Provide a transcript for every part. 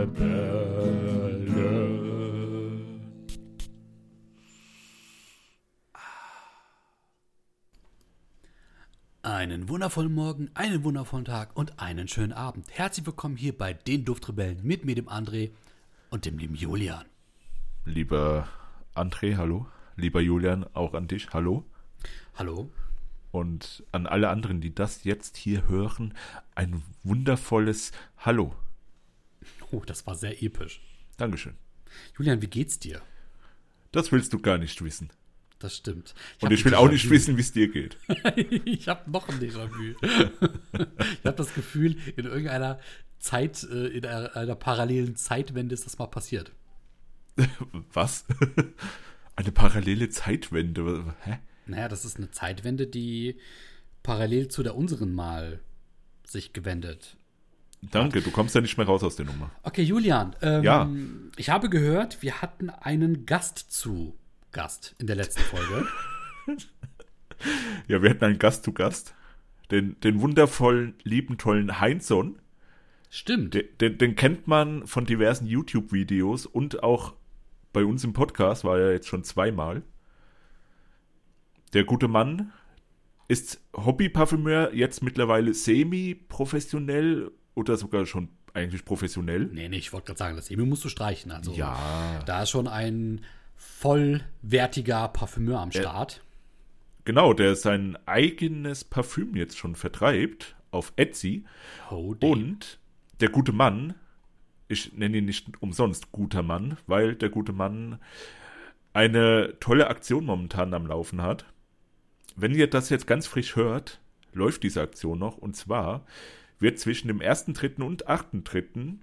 Duftrebellen. Einen wundervollen Morgen, einen wundervollen Tag und einen schönen Abend. Herzlich willkommen hier bei den Duftrebellen mit mir, dem André und dem lieben Julian. Lieber André, hallo. Lieber Julian, auch an dich, hallo. Hallo. Und an alle anderen, die das jetzt hier hören, ein wundervolles Hallo. Oh, das war sehr episch. Dankeschön. Julian, wie geht's dir? Das willst du gar nicht wissen. Das stimmt. Und hab ich will auch nicht wissen, wie es dir geht. ich habe noch ein Déjà-vu. ich habe das Gefühl, in irgendeiner Zeit, äh, in einer, einer parallelen Zeitwende ist das mal passiert. Was? Eine parallele Zeitwende. Hä? Naja, das ist eine Zeitwende, die parallel zu der unseren mal sich gewendet. Danke, du kommst ja nicht mehr raus aus der Nummer. Okay, Julian, ähm, Ja. ich habe gehört, wir hatten einen Gast zu Gast in der letzten Folge. Ja, wir hatten einen Gast zu Gast. Den, den wundervollen, lieben, tollen Heinzson. Stimmt. Den, den, den kennt man von diversen YouTube-Videos und auch bei uns im Podcast war er jetzt schon zweimal. Der gute Mann ist Hobby-Parfümeur, jetzt mittlerweile semi-professionell oder sogar schon eigentlich professionell. Nee, nee, ich wollte gerade sagen, das Emil musst du streichen. Also, Ja. da ist schon ein vollwertiger Parfümeur am Start. Genau, der sein eigenes Parfüm jetzt schon vertreibt auf Etsy. Oh. Und der gute Mann, ich nenne ihn nicht umsonst guter Mann, weil der gute Mann eine tolle Aktion momentan am Laufen hat. Wenn ihr das jetzt ganz frisch hört, läuft diese Aktion noch. Und zwar wird zwischen dem 1.3. und 8.3.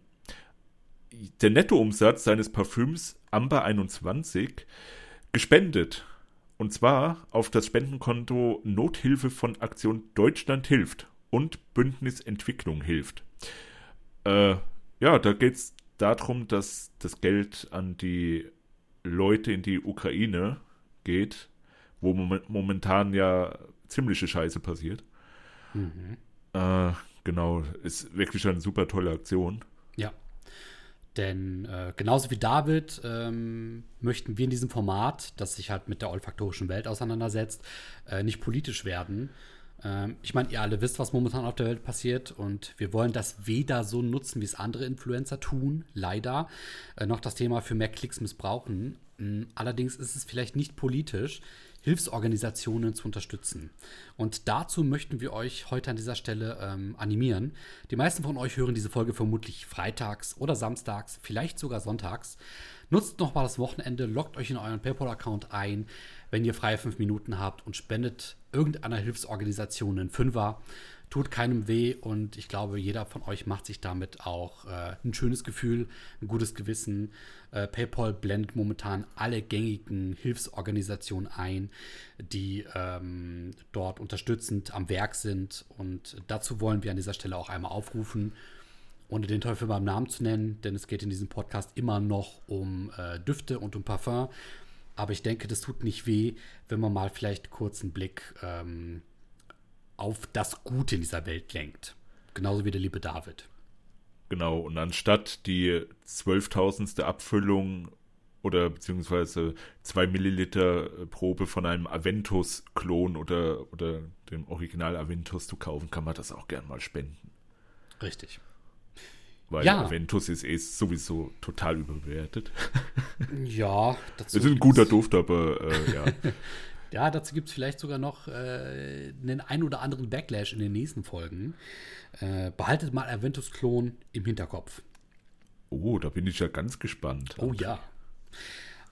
der Nettoumsatz seines Parfüms Amber 21 gespendet. Und zwar auf das Spendenkonto Nothilfe von Aktion Deutschland hilft und Bündnis Entwicklung hilft. Äh, ja, da geht es darum, dass das Geld an die Leute in die Ukraine geht, wo mom- momentan ja ziemliche Scheiße passiert. Äh, genau, ist wirklich eine super tolle Aktion. Ja. Denn äh, genauso wie David ähm, möchten wir in diesem Format, das sich halt mit der olfaktorischen Welt auseinandersetzt, äh, nicht politisch werden. Ähm, ich meine, ihr alle wisst, was momentan auf der Welt passiert und wir wollen das weder so nutzen, wie es andere Influencer tun, leider, äh, noch das Thema für mehr Klicks missbrauchen. Mm, Allerdings ist es vielleicht nicht politisch, Hilfsorganisationen zu unterstützen. Und dazu möchten wir euch heute an dieser Stelle ähm, animieren. Die meisten von euch hören diese Folge vermutlich freitags oder samstags, vielleicht sogar sonntags. Nutzt nochmal das Wochenende, loggt euch in euren PayPal-Account ein, wenn ihr freie fünf Minuten habt und spendet irgendeiner Hilfsorganisation einen Fünfer. Tut keinem weh und ich glaube, jeder von euch macht sich damit auch äh, ein schönes Gefühl, ein gutes Gewissen. Äh, PayPal blendet momentan alle gängigen Hilfsorganisationen ein, die ähm, dort unterstützend am Werk sind. Und dazu wollen wir an dieser Stelle auch einmal aufrufen, ohne den Teufel beim Namen zu nennen, denn es geht in diesem Podcast immer noch um äh, Düfte und um Parfum. Aber ich denke, das tut nicht weh, wenn man mal vielleicht kurz einen Blick ähm, auf das Gute in dieser Welt lenkt. Genauso wie der liebe David. Genau, und anstatt die zwölftausendste Abfüllung oder beziehungsweise zwei Milliliter äh, Probe von einem Aventus-Klon oder, oder dem Original Aventus zu kaufen, kann man das auch gern mal spenden. Richtig. Weil Ja. Aventus ist eh sowieso total überbewertet. Ja, dazu Es ist ein guter Duft, aber äh, ja. Ja, dazu gibt es vielleicht sogar noch äh, einen ein oder anderen Backlash in den nächsten Folgen. Äh, behaltet mal Aventus-Klon im Hinterkopf. Oh, da bin ich ja ganz gespannt. Oh ja.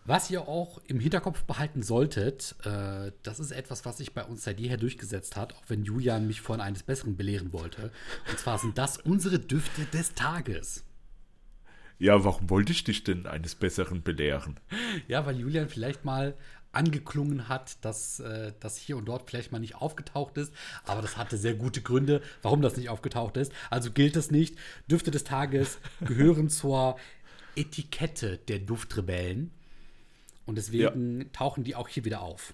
Was ihr auch im Hinterkopf behalten solltet, äh, das ist etwas, was sich bei uns seit jeher durchgesetzt hat, auch wenn Julian mich vorhin eines Besseren belehren wollte. Und zwar sind das unsere Düfte des Tages. Ja, warum wollte ich dich denn eines Besseren belehren? Ja, weil Julian vielleicht mal angeklungen hat, dass äh, das hier und dort vielleicht mal nicht aufgetaucht ist. Aber das hatte sehr gute Gründe, warum das nicht aufgetaucht ist. Also gilt es nicht. Düfte des Tages gehören zur Etikette der Duftrebellen. Und deswegen tauchen die auch hier wieder auf.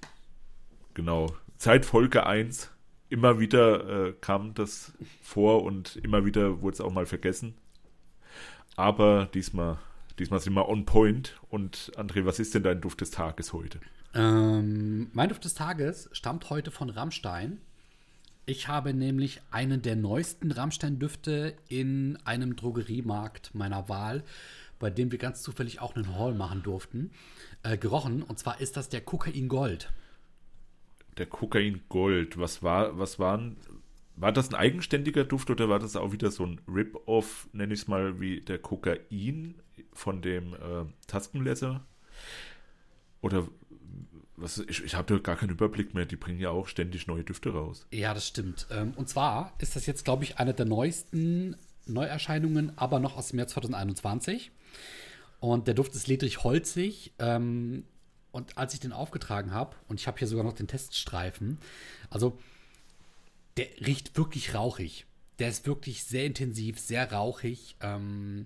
Genau. Seit Folge 1 immer wieder äh, kam das vor und immer wieder wurde es auch mal vergessen. Aber diesmal, diesmal sind wir on point. Und André, was ist denn dein Duft des Tages heute? Ähm, mein Duft des Tages stammt heute von Rammstein. Ich habe nämlich einen der neuesten Rammstein-Düfte in einem Drogeriemarkt meiner Wahl, bei dem wir ganz zufällig auch einen Haul machen durften, äh, gerochen. Und zwar ist das der Kokain Gold. Der Kokain Gold. Was war, was waren, war das ein eigenständiger Duft oder war das auch wieder so ein Rip-Off, nenne ich es mal, wie der Kokain von dem äh, Taskenleser? Oder was, ich, ich habe da gar keinen Überblick mehr. Die bringen ja auch ständig neue Düfte raus. Ja, das stimmt. Ähm, und zwar ist das jetzt, glaube ich, eine der neuesten Neuerscheinungen, aber noch aus dem Jahr 2021. Und der Duft ist ledrig holzig. Ähm, und als ich den aufgetragen habe, und ich habe hier sogar noch den Teststreifen, also der riecht wirklich rauchig. Der ist wirklich sehr intensiv, sehr rauchig, ähm,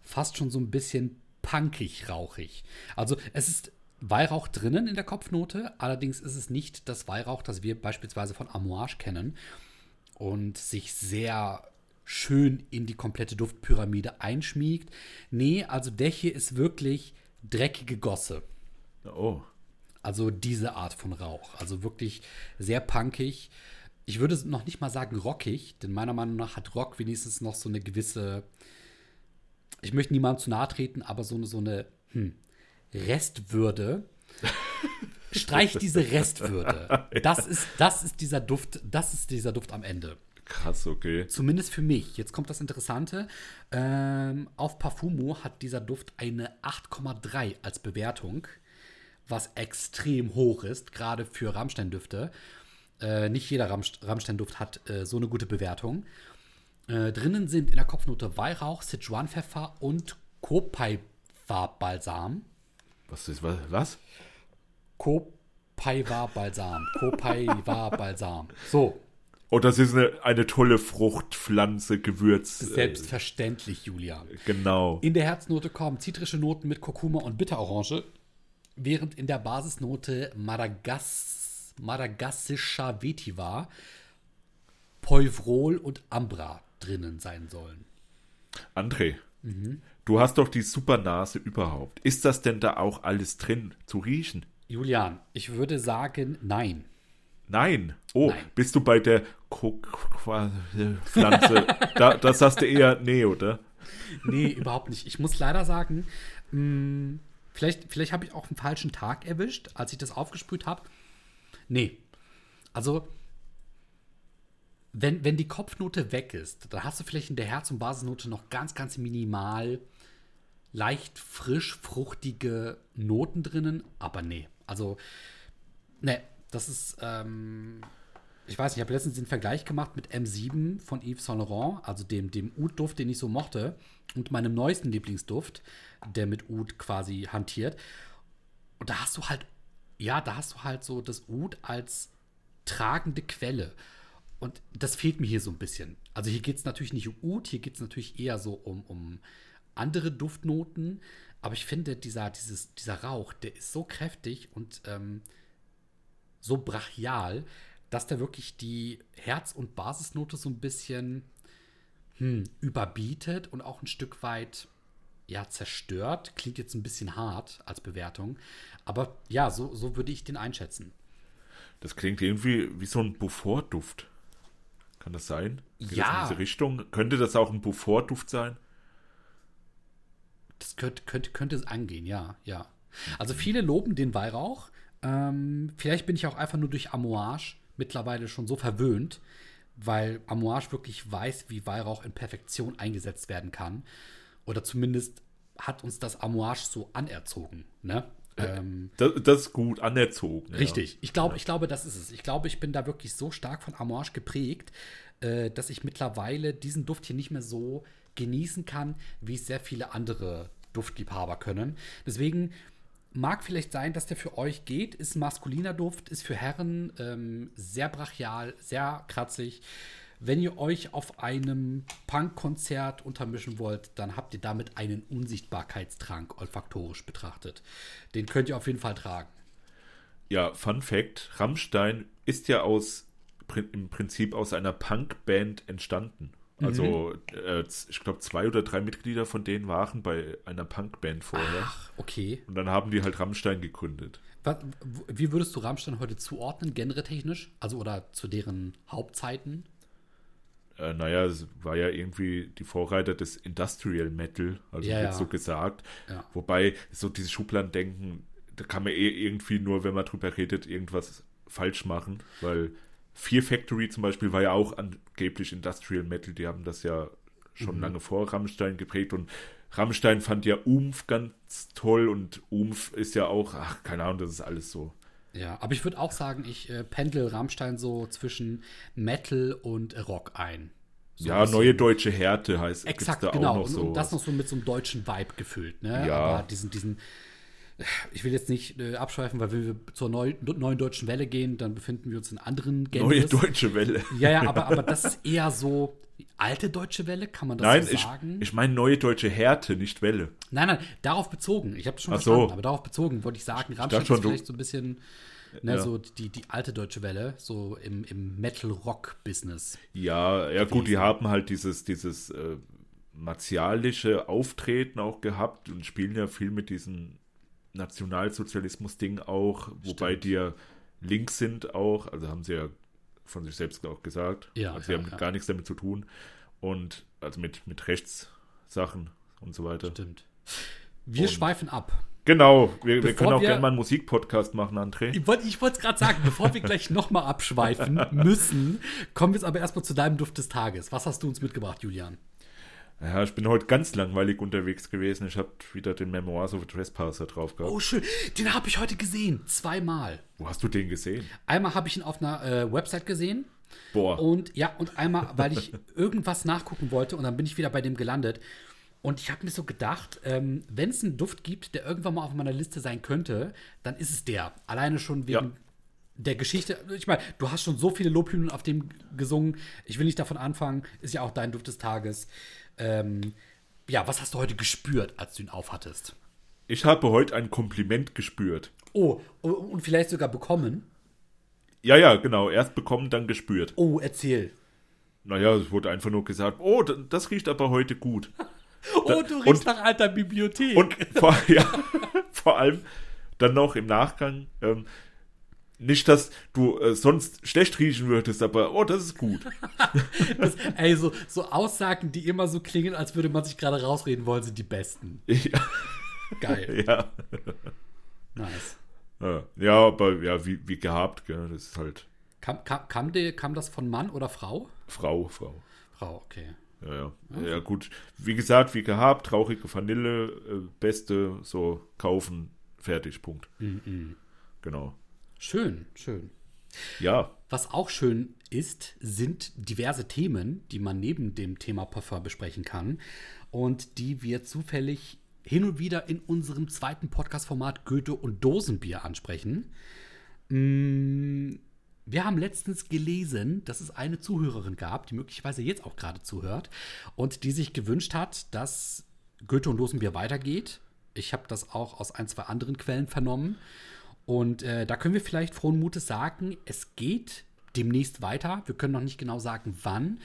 fast schon so ein bisschen punkig rauchig. Also es ist Weihrauch drinnen in der Kopfnote, allerdings ist es nicht das Weihrauch, das wir beispielsweise von Amouage kennen und sich sehr schön in die komplette Duftpyramide einschmiegt. Nee, also der hier ist wirklich dreckige Gosse. Oh. Also diese Art von Rauch. Also wirklich sehr punkig. Ich würde noch nicht mal sagen rockig, denn meiner Meinung nach hat Rock wenigstens noch so eine gewisse, ich möchte niemandem zu nahe treten, aber so eine, so eine hm, Restwürde. Streich diese Restwürde. Das ist, das ist dieser Duft, das ist dieser Duft am Ende. Krass, okay. Zumindest für mich. Jetzt kommt das Interessante. Ähm, auf Parfumo hat dieser Duft eine 8,3 als Bewertung, was extrem hoch ist, gerade für Rammstein-Düfte. Äh, nicht jeder Rammstein-Duft hat äh, so eine gute Bewertung. Äh, drinnen sind in der Kopfnote Weihrauch, Sichuan-Pfeffer und Kopaiwa-Balsam. Was ist was? Kopaiwa-Balsam. Kopaiwa-Balsam. So. Oh, das ist eine, eine tolle Fruchtpflanze, Gewürz. Äh, Selbstverständlich, Julian. Genau. In der Herznote kommen zitrische Noten mit Kurkuma und Bitterorange, während in der Basisnote Madagas madagassischer Vetiver, Poivrol und Ambra drinnen sein sollen. André, mhm. Du hast doch die Supernase überhaupt. Ist das denn da auch alles drin zu riechen? Julian, ich würde sagen, nein. Nein. Oh, Nein. bist du bei der Pflanze? da, das hast du eher nee, oder? Nee, überhaupt nicht. Ich muss leider sagen, mh, hm, vielleicht, vielleicht habe ich auch einen falschen Tag erwischt, als ich das aufgesprüht habe. Nee. Also, wenn, wenn die Kopfnote weg ist, dann hast du vielleicht in der Herz- und Basisnote noch ganz, ganz minimal leicht frisch, fruchtige Noten drinnen, aber nee. Also, nee, das ist, ähm, ich weiß nicht, ich habe letztens den Vergleich gemacht mit M7 von Yves Saint Laurent, also dem, dem Oud-Duft, den ich so mochte, und meinem neuesten Lieblingsduft, der mit Oud quasi hantiert. Und da hast du halt, ja, da hast du halt so das Oud als tragende Quelle. Und das fehlt mir hier so ein bisschen. Also hier geht es natürlich nicht um Oud, hier geht es natürlich eher so um, um andere Duftnoten. Aber ich finde, dieser, dieses, dieser Rauch, der ist so kräftig und ähm, so brachial, dass der wirklich die Herz- und Basisnote so ein bisschen hm, überbietet und auch ein Stück weit ja, zerstört. Klingt jetzt ein bisschen hart als Bewertung. Aber ja, so, so würde ich den einschätzen. Das klingt irgendwie wie so ein Beaufort-Duft. Kann das sein? Geht ja. Das in diese Richtung? Könnte das auch ein Beaufort-Duft sein? Das könnte, könnte, könnte es angehen, ja, ja. Also viele loben den Weihrauch. Ähm, vielleicht bin ich auch einfach nur durch Amouage mittlerweile schon so verwöhnt, weil Amouage wirklich weiß, wie Weihrauch in Perfektion eingesetzt werden kann. Oder zumindest hat uns das Amouage so anerzogen. Ne? Äh, ähm, das, das, ist gut, anerzogen. Richtig. Ja. Ich glaube, ich glaube, das ist es. Ich glaube, ich bin da wirklich so stark von Amouage geprägt, äh, dass ich mittlerweile diesen Duft hier nicht mehr so genießen kann, wie es sehr viele andere Duftliebhaber können. Deswegen Mag vielleicht sein, dass der für euch geht, ist maskuliner Duft, ist für Herren ähm, sehr brachial, sehr kratzig. Wenn ihr euch auf einem Punk-Konzert untermischen wollt, dann habt ihr damit einen Unsichtbarkeitstrank olfaktorisch betrachtet. Den könnt ihr auf jeden Fall tragen. Ja, Fun Fact: Rammstein ist ja aus im Prinzip aus einer Punk-Band entstanden. Also, äh, z- ich glaube, zwei oder drei Mitglieder von denen waren bei einer Punkband vorher. Ach, okay. Und dann haben die halt Rammstein gegründet. Was, wie würdest du Rammstein heute zuordnen, genretechnisch? Also oder zu deren Hauptzeiten? Äh, naja, es war ja irgendwie die Vorreiter des Industrial Metal, also Ja, ja. so gesagt. Ja. Wobei, so dieses Schubladendenken, da kann man eh irgendwie nur, wenn man drüber redet, irgendwas falsch machen, weil Fear Factory zum Beispiel war ja auch angeblich Industrial Metal, die haben das ja schon Mhm. lange vor Rammstein geprägt und Rammstein fand ja Umf ganz toll und Umf ist ja auch, ach, keine Ahnung, das ist alles so. Ja, aber ich würde auch sagen, ich äh, pendel Rammstein so zwischen Metal und Rock ein. So ja, neue deutsche Härte heißt Exakt, da genau. auch noch und, so. und das noch so mit so einem deutschen Vibe gefüllt. Ne? Ja. Aber diesen, diesen, ich will jetzt nicht äh, abschweifen, weil wenn wir zur neu, neuen deutschen Welle gehen, dann befinden wir uns in anderen Neue Genres. deutsche Welle. Ja, ja, aber, aber das ist eher so die alte deutsche Welle, kann man das Nein, so ich, sagen? ich meine neue deutsche Härte, nicht Welle. nein, nein, darauf bezogen. Ich habe schon Ach so. verstanden, aber darauf bezogen wollte ich sagen, Rammstein dachte schon, ist vielleicht so ein bisschen ne, Ja. so die, die alte deutsche Welle, so im, im Metal-Rock-Business. Ja, ja gut, die haben halt dieses, dieses äh, martialische Auftreten auch gehabt und spielen ja viel mit diesem Nationalsozialismus-Ding auch, wobei Stimmt. die ja links sind auch, also haben sie ja von sich selbst auch gesagt. Ja, also sie ja, haben ja. gar nichts damit zu tun und also mit, mit Rechtssachen und so weiter. Stimmt. Wir Und- schweifen ab. Genau, wir, wir können auch wir- gerne mal einen Musikpodcast machen, André. Ich wollte es gerade sagen, bevor wir gleich nochmal abschweifen müssen, kommen wir jetzt aber erstmal zu deinem Duft des Tages. Was hast du uns mitgebracht, Julian? Ja, ich bin heute ganz langweilig unterwegs gewesen. Ich habe wieder den Memoirs of a Trespasser drauf gehabt. Oh, schön. Den habe ich heute gesehen. Zweimal. Wo hast du den gesehen? Einmal habe ich ihn auf einer äh, Website gesehen. Boah. Und ja, und einmal, weil ich irgendwas nachgucken wollte und dann bin ich wieder bei dem gelandet. Und ich habe mir so gedacht, ähm, wenn es einen Duft gibt, der irgendwann mal auf meiner Liste sein könnte, dann ist es der. Alleine schon wegen Ja. Der Geschichte. Ich meine, du hast schon so viele Lobhymnen auf dem gesungen. Ich will nicht davon anfangen. Ist ja auch dein Duft des Tages. Ähm, ja, was hast du heute gespürt, als du ihn aufhattest? Ich habe heute ein Kompliment gespürt. Oh, und vielleicht sogar bekommen. Ja, ja, genau. Erst bekommen, dann gespürt. Oh, erzähl. Naja, es wurde einfach nur gesagt, oh, das riecht aber heute gut. Oh, du und- riechst nach alter Bibliothek. Und vor, ja, vor allem dann noch im Nachgang, ähm, nicht, dass du äh, sonst schlecht riechen würdest, aber oh, das ist gut. Das, ey, so, so Aussagen, die immer so klingen, als würde man sich gerade rausreden wollen, sind die besten. Ja, Geil. ja. Nice. Ja, aber ja, wie, wie gehabt, gell? das ist halt Kam, kam, kam, die, kam das von Mann oder Frau? Frau, Frau. Frau, okay. Ja, ja. Ja, gut. Wie gesagt, wie gehabt, traurige Vanille, äh, beste, so kaufen, fertig, Punkt. Genau. Schön, schön. Ja, Was auch schön ist, sind diverse Themen, die man neben dem Thema Parfum besprechen kann und die wir zufällig hin und wieder in unserem zweiten Podcast-Format Goethe und Dosenbier ansprechen. Mm, Wir haben letztens gelesen, dass es eine Zuhörerin gab, die möglicherweise jetzt auch gerade zuhört und die sich gewünscht hat, dass Goethe und Dosenbier weitergeht. Ich habe das auch aus ein, zwei anderen Quellen vernommen. Und äh, da können wir vielleicht frohen Mutes sagen, es geht demnächst weiter. Wir können noch nicht genau sagen, wann.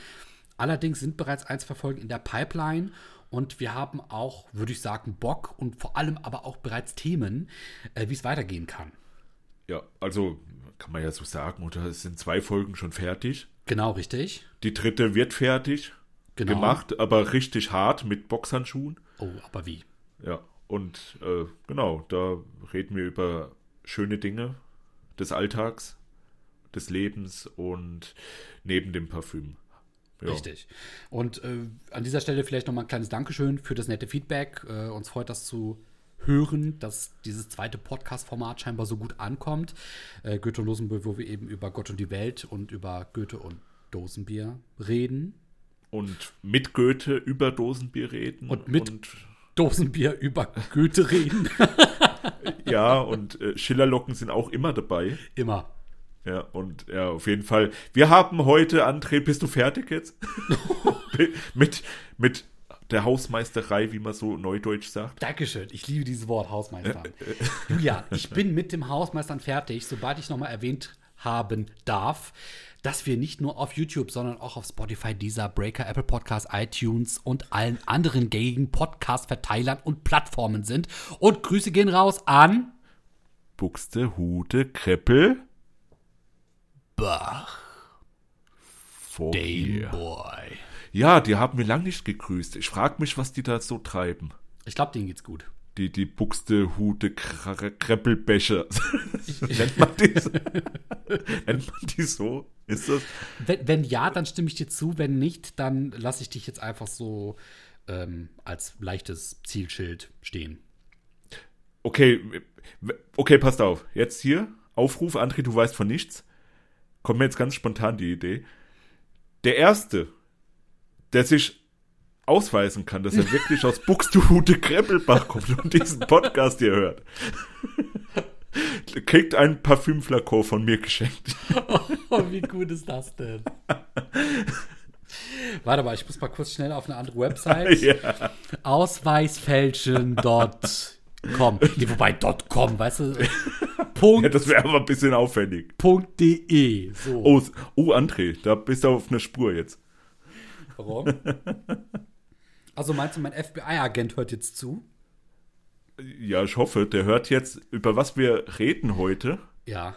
Allerdings sind bereits ein, zwei Folgen in der Pipeline und wir haben auch, würde ich sagen, Bock und vor allem aber auch bereits Themen, äh, wie es weitergehen kann. ja, also kann man ja so sagen, oder es sind zwei Folgen schon fertig. Genau, richtig. Die dritte wird fertig Genau. gemacht, aber richtig hart mit Boxhandschuhen. Oh, aber wie? Ja, und äh, genau, da reden wir über schöne Dinge des Alltags, des Lebens und neben dem Parfüm. Ja. Richtig. Und äh, an dieser Stelle vielleicht nochmal ein kleines Dankeschön für das nette Feedback. Äh, uns freut das zu hören, dass dieses zweite Podcast-Format scheinbar so gut ankommt. Äh, Goethe und Dosenbier, wo wir eben über Gott und die Welt und über Goethe und Dosenbier reden. Und mit Goethe über Dosenbier reden. Und mit- Dosenbier über Goethe reden. ja, und äh, Schillerlocken sind auch immer dabei. Immer. Ja, und ja, auf jeden Fall. Wir haben heute, André, bist du fertig jetzt? mit, mit der Hausmeisterei, wie man so neudeutsch sagt. Dankeschön. Ich liebe dieses Wort Hausmeister. Julia, ich bin mit dem Hausmeistern fertig. Sobald ich nochmal erwähnt haben darf, dass wir nicht nur auf YouTube, sondern auch auf Spotify, Deezer, Breaker, Apple Podcasts, iTunes und allen anderen gängigen Podcast-Verteilern und Plattformen sind. Und Grüße gehen raus an Buxtehude, Kreppel, Bach, hier. Boy. Ja, die haben wir lang nicht gegrüßt. Ich frage mich, was die da so treiben. Ich glaube, denen geht's gut. Die, die Buxtehude, Kr- Kreppelbecher. Nennt man die so? Nennt man die so? Ist das? Wenn, wenn ja, dann stimme ich dir zu. Wenn nicht, dann lasse ich dich jetzt einfach so ähm, als leichtes Zielschild stehen. Okay, okay, passt auf. Jetzt hier, Aufruf, André, du weißt von nichts. Kommt mir jetzt ganz spontan die Idee. Der Erste, der sich ausweisen kann, dass er wirklich aus Buxtehude Kreppelbach kommt und diesen Podcast hier hört, kriegt ein Parfümflakon von mir geschenkt. Oh, wie gut ist das denn? Warte mal, ich muss mal kurz schnell auf eine andere Website. ja. Ausweisfälschen.com. Nee, wobei .com, weißt du? Punkt, ja, das wäre aber ein bisschen aufwendig. Punkt .de. So. Oh, oh, André, da bist du auf einer Spur jetzt. Warum? Also meinst du, mein FBI-Agent hört jetzt zu? Ja, ich hoffe, der hört jetzt, über was wir reden heute. Ja.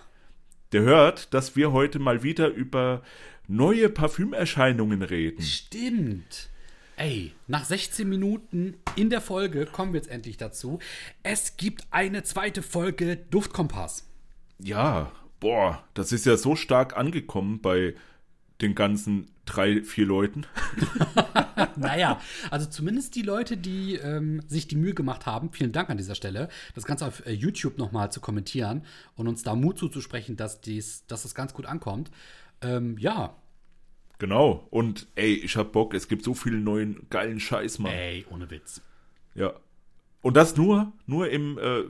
Der hört, dass wir heute mal wieder über neue Parfümerscheinungen reden. Stimmt. Ey, nach 16 Minuten in der Folge kommen wir jetzt endlich dazu. Es gibt eine zweite Folge Duftkompass. Ja, boah, das ist ja so stark angekommen bei den ganzen drei, vier Leuten. Naja, also zumindest die Leute, die ähm, sich die Mühe gemacht haben, vielen Dank an dieser Stelle, das Ganze auf äh, YouTube nochmal zu kommentieren und uns da Mut zuzusprechen, dass, dies, dass das ganz gut ankommt. Ähm, ja, Genau. Und ey, ich hab Bock, es gibt so viel neuen geilen Scheiß, Mann. ey, ohne Witz. Ja. Und das nur, nur im, äh,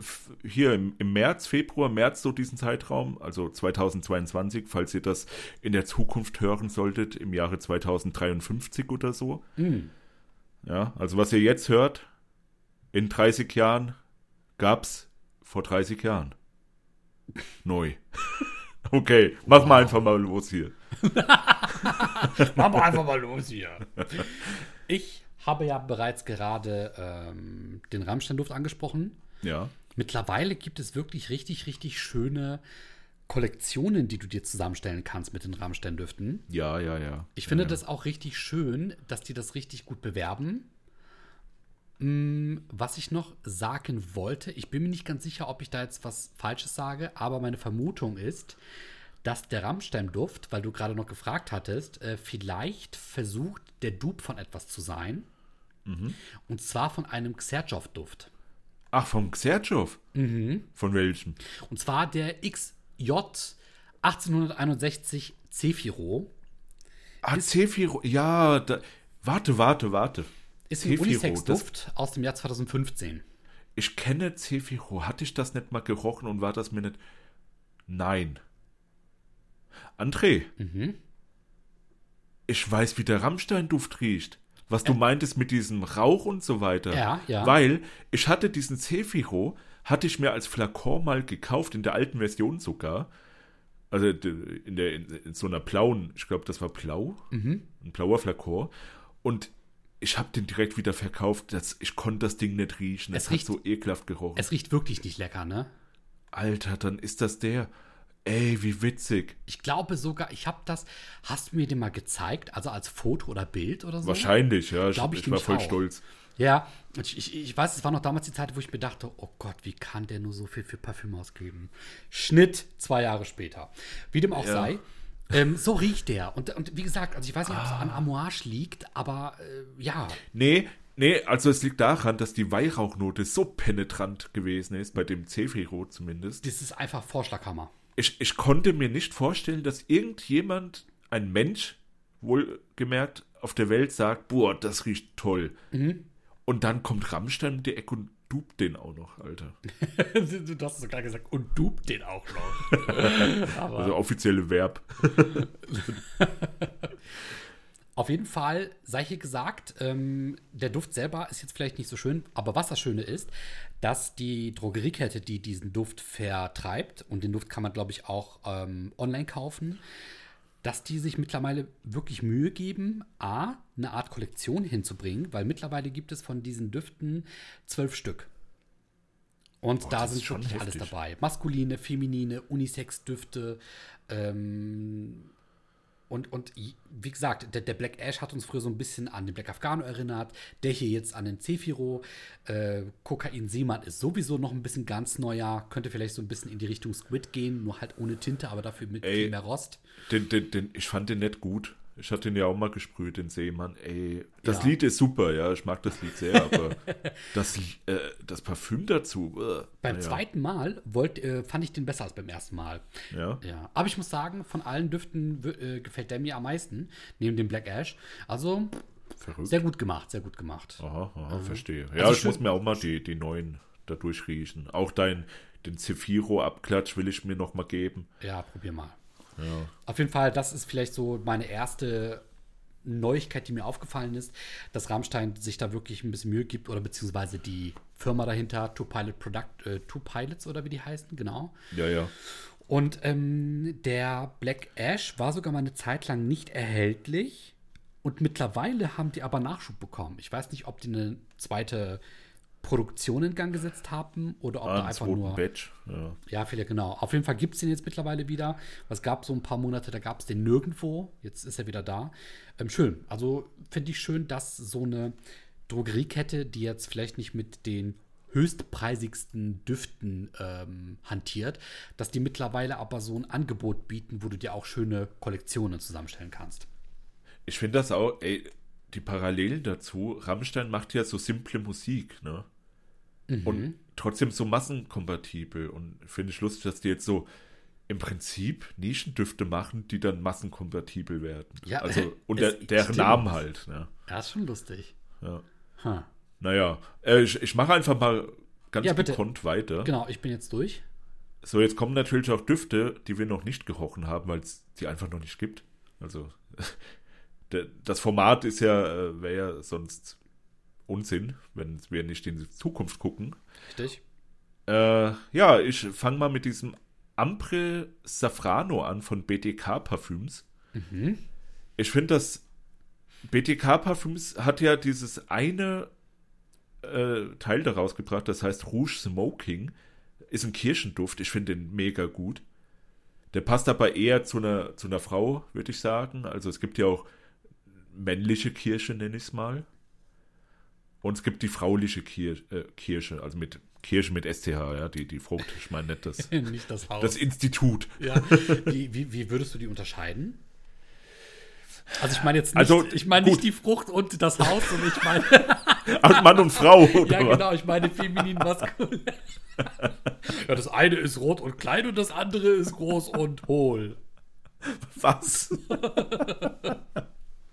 hier im, im März, Februar, März, so diesen Zeitraum, also 2022, falls ihr das in der Zukunft hören solltet, im Jahre 2053 oder so. Ja, also was ihr jetzt hört, in 30 Jahren, gab's vor 30 Jahren. Neu. Okay, mach mal einfach mal los hier. Machen wir einfach mal los hier. Ich habe ja bereits gerade ähm, den Rammstein-Duft angesprochen. Ja. Mittlerweile gibt es wirklich richtig, richtig schöne Kollektionen, die du dir zusammenstellen kannst mit den Rammstein-Düften. Ja, ja, ja. Ich finde ja, das auch richtig schön, dass die das richtig gut bewerben. Mm, Was ich noch sagen wollte, ich bin mir nicht ganz sicher, ob ich da jetzt was Falsches sage, aber meine Vermutung ist, dass der Rammstein-Duft, weil du gerade noch gefragt hattest, äh, vielleicht versucht, der Dupe von etwas zu sein. Und zwar von einem Xerjoff-Duft. Ach, vom Xertschow? Mhm. Von welchem? Und zwar der XJ 1861 Zefiro. Ah, Zefiro, ja, da, warte, warte, warte. Ist ein Unisex-Duft aus dem Jahr 2015. Ich kenne Zefiro. Hatte ich das nicht mal gerochen und war das mir nicht. Nein. André. Mhm. Ich weiß, wie der Rammstein-Duft riecht. Was du meintest mit diesem Rauch und so weiter. Ja, ja. Weil ich hatte diesen Zefiro, hatte ich mir als Flakon mal gekauft, in der alten Version sogar. Also in, der, in, in so einer blauen, ich glaube, das war blau. Mhm. Ein blauer Flakon. Und ich habe den direkt wieder verkauft. Das, ich konnte das Ding nicht riechen. Es Es, riecht- hat so ekelhaft gerochen. Es riecht wirklich nicht lecker, ne? Alter, dann ist das der. Ey, wie witzig. Ich glaube sogar, ich habe das. Hast du mir den mal gezeigt? Also als Foto oder Bild oder so? Wahrscheinlich, ja. Ich, Glaub ich ich war voll auch. stolz. Ja, ich, ich, ich weiß, es war noch damals die Zeit, wo ich mir dachte, oh Gott, wie kann der nur so viel für Parfüm ausgeben? Schnitt zwei Jahre später. Wie dem auch Ja. sei. Ähm, so riecht der. Und, und wie gesagt, also ich weiß nicht, ob es an Amouage liegt, aber äh, ja. Nee, nee, also es liegt daran, dass die Weihrauchnote so penetrant gewesen ist, bei dem Zefiro zumindest. Das ist einfach Vorschlaghammer. Ich, ich konnte mir nicht vorstellen, dass irgendjemand, ein Mensch, wohlgemerkt, auf der Welt sagt, boah, das riecht toll. Mhm. Und dann kommt Rammstein um die Ecke und dupt den auch noch, Alter. du hast sogar gesagt, und dupt den auch noch. aber Also offizielle Verb. Auf jeden Fall sei hier gesagt, ähm, der Duft selber ist jetzt vielleicht nicht so schön, aber was das Schöne ist, dass die Drogeriekette, die diesen Duft vertreibt, und den Duft kann man, glaube ich, auch ähm, online kaufen, dass die sich mittlerweile wirklich Mühe geben, A, eine Art Kollektion hinzubringen, weil mittlerweile gibt es von diesen Düften zwölf Stück. Und Boah, da sind schon wirklich alles dabei. Maskuline, feminine, Unisex-Düfte. Ähm, und, und wie gesagt, der, der Black Ash hat uns früher so ein bisschen an den Black Afghano erinnert. Der hier jetzt an den Zephyro. Äh, Kokain Seemann ist sowieso noch ein bisschen ganz neuer. Könnte vielleicht so ein bisschen in die Richtung Squid gehen, nur halt ohne Tinte, aber dafür mit Ey. viel mehr Rost. Den, den, den, ich fand den nicht gut. Ich hatte den ja auch mal gesprüht, den Seemann. Ey, das Ja. Lied ist super, ja, ich mag das Lied sehr, aber das, äh, das Parfüm dazu. Äh, Beim naja, zweiten Mal wollt, äh, fand ich den besser als beim ersten Mal. Ja. Ja, aber ich muss sagen, von allen Düften äh, gefällt der mir am meisten, neben dem Black Ash. Also Verrückt. sehr gut gemacht, sehr gut gemacht. Aha, aha, verstehe. Ja, Also ich muss mir auch mal die, die neuen da durchriechen. Auch dein, den Zephyro-Abklatsch will ich mir noch mal geben. Ja, probier mal. Ja. Auf jeden Fall, das ist vielleicht so meine erste Neuigkeit, die mir aufgefallen ist, dass Rammstein sich da wirklich ein bisschen Mühe gibt oder beziehungsweise die Firma dahinter, Two Pilot Product, äh, Two Pilots oder wie die heißen, genau. Ja, ja. Und ähm, der Black Ash war sogar mal eine Zeit lang nicht erhältlich. Und mittlerweile haben die aber Nachschub bekommen. Ich weiß nicht, ob die eine zweite Produktion in Gang gesetzt haben oder ob Ah, da einfach nur. Batch. Ja. Ja, vielleicht genau. Auf jeden Fall gibt es den jetzt mittlerweile wieder. Es gab so ein paar Monate, da gab es den nirgendwo. Jetzt ist er wieder da. Ähm, schön. Also finde ich schön, dass so eine Drogeriekette, die jetzt vielleicht nicht mit den höchstpreisigsten Düften ähm, hantiert, dass die mittlerweile aber so ein Angebot bieten, wo du dir auch schöne Kollektionen zusammenstellen kannst. Ich finde das auch, ey, die Parallelen dazu, Rammstein macht ja so simple Musik, ne? Mhm. Und trotzdem so massenkompatibel. Und finde ich lustig, dass die jetzt so im Prinzip Nischendüfte machen, die dann massenkompatibel werden. Ja, also, und es der, deren stimmt. Namen halt, ne? Ja, ist schon lustig. Ja. Ha. Naja, äh, ich, ich mache einfach mal ganz Ja, gekonnt weiter. Genau, ich bin jetzt durch. So, jetzt kommen natürlich auch Düfte, die wir noch nicht gerochen haben, weil es die einfach noch nicht gibt. Also, das Format ist ja, äh, wäre ja sonst Unsinn, wenn wir nicht in die Zukunft gucken. Richtig. Äh, ja, ich fange mal mit diesem Ampre Safrano an von BTK Parfüms. Ich finde, das BTK Parfüms hat ja dieses eine äh, Teil daraus gebracht, das heißt Rouge Smoking. Ist ein Kirschenduft. Ich finde den mega gut. Der passt aber eher zu einer, zu einer Frau, würde ich sagen. Also es gibt ja auch männliche Kirsche, nenne ich es mal. Und es gibt die frauliche Kir äh, Kirsche, also mit Kirsche mit STH, ja, die, die Frucht, ich meine nicht das, nicht das Haus. das Institut. Ja. Wie, wie, wie würdest du die unterscheiden? Also ich meine jetzt nicht, Also, ich meine nicht die Frucht und das Haus, sondern ich meine, Mann und Frau, oder ja was? genau, ich meine feminin maskulin. ja, das eine ist rot und klein und das andere ist groß und hohl. Was?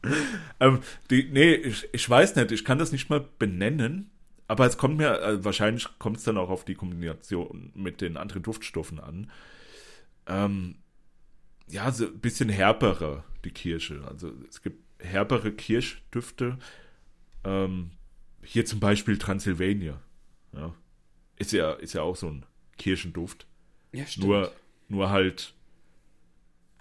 ähm, die, nee, ich, ich weiß nicht, ich kann das nicht mal benennen, aber es kommt mir, äh, wahrscheinlich kommt es dann auch auf die Kombination mit den anderen Duftstoffen an. Ähm, ja, so ein bisschen herbere, die Kirsche. Also es gibt herbere Kirschdüfte. Ähm, hier zum Beispiel Transylvania. Ja. Ist ja, ist ja auch so ein Kirschenduft. Ja, stimmt. Nur, nur halt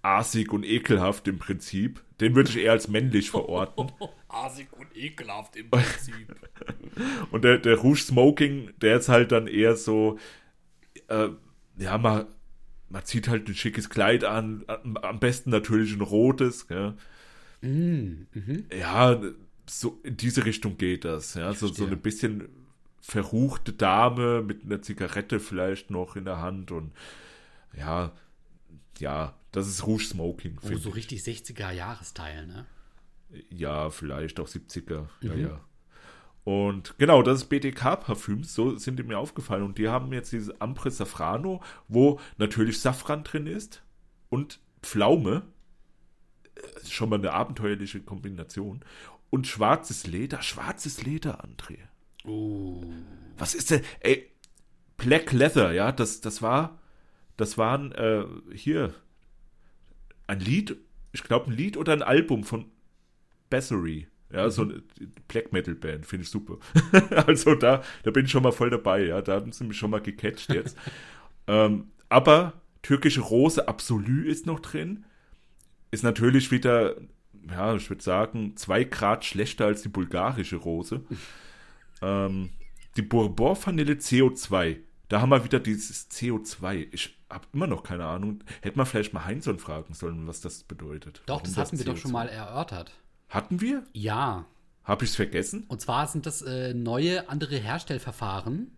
assig und ekelhaft im Prinzip. Den würde ich eher als männlich verorten. Asig und ekelhaft im Prinzip. Und der, der Rouge Smoking, der ist halt dann eher so, äh, ja, man, man zieht halt ein schickes Kleid an, am besten natürlich ein rotes, mm, mhm. Ja, so in diese Richtung geht das, ja. So, so eine bisschen verruchte Dame mit einer Zigarette vielleicht noch in der Hand und ja, ja, das ist Rouge Smoking. Oh, so ich. richtig 60er Jahresteil, ne? Ja, vielleicht auch 70er. Ja, Mhm. ja. Und genau, das ist BDK-Parfüms, so sind die mir aufgefallen. Und die haben jetzt dieses Ampre Safrano, wo natürlich Safran drin ist und Pflaume. Äh, Schon mal eine abenteuerliche Kombination. Und schwarzes Leder, schwarzes Leder, André. Oh. Was ist denn, ey, Black Leather, ja, das, das war, das waren, äh, hier, ein Lied, ich glaube ein Lied oder ein Album von Bassery. Ja, so eine Black Metal Band, finde ich super. also da, da bin ich schon mal voll dabei, ja. Da haben sie mich schon mal gecatcht jetzt. ähm, aber türkische Rose Absolu ist noch drin. Ist natürlich wieder, ja, ich würde sagen, zwei Grad schlechter als die bulgarische Rose. ähm, die Bourbon Vanille CO2. Da haben wir wieder dieses CO2. Ich habe immer noch keine Ahnung. Hätte man vielleicht mal Heinzon fragen sollen, was das bedeutet. Doch, das hatten wir doch schon mal erörtert. Hatten wir? Ja. Habe ich es vergessen? Und zwar sind das äh, neue, andere Herstellverfahren.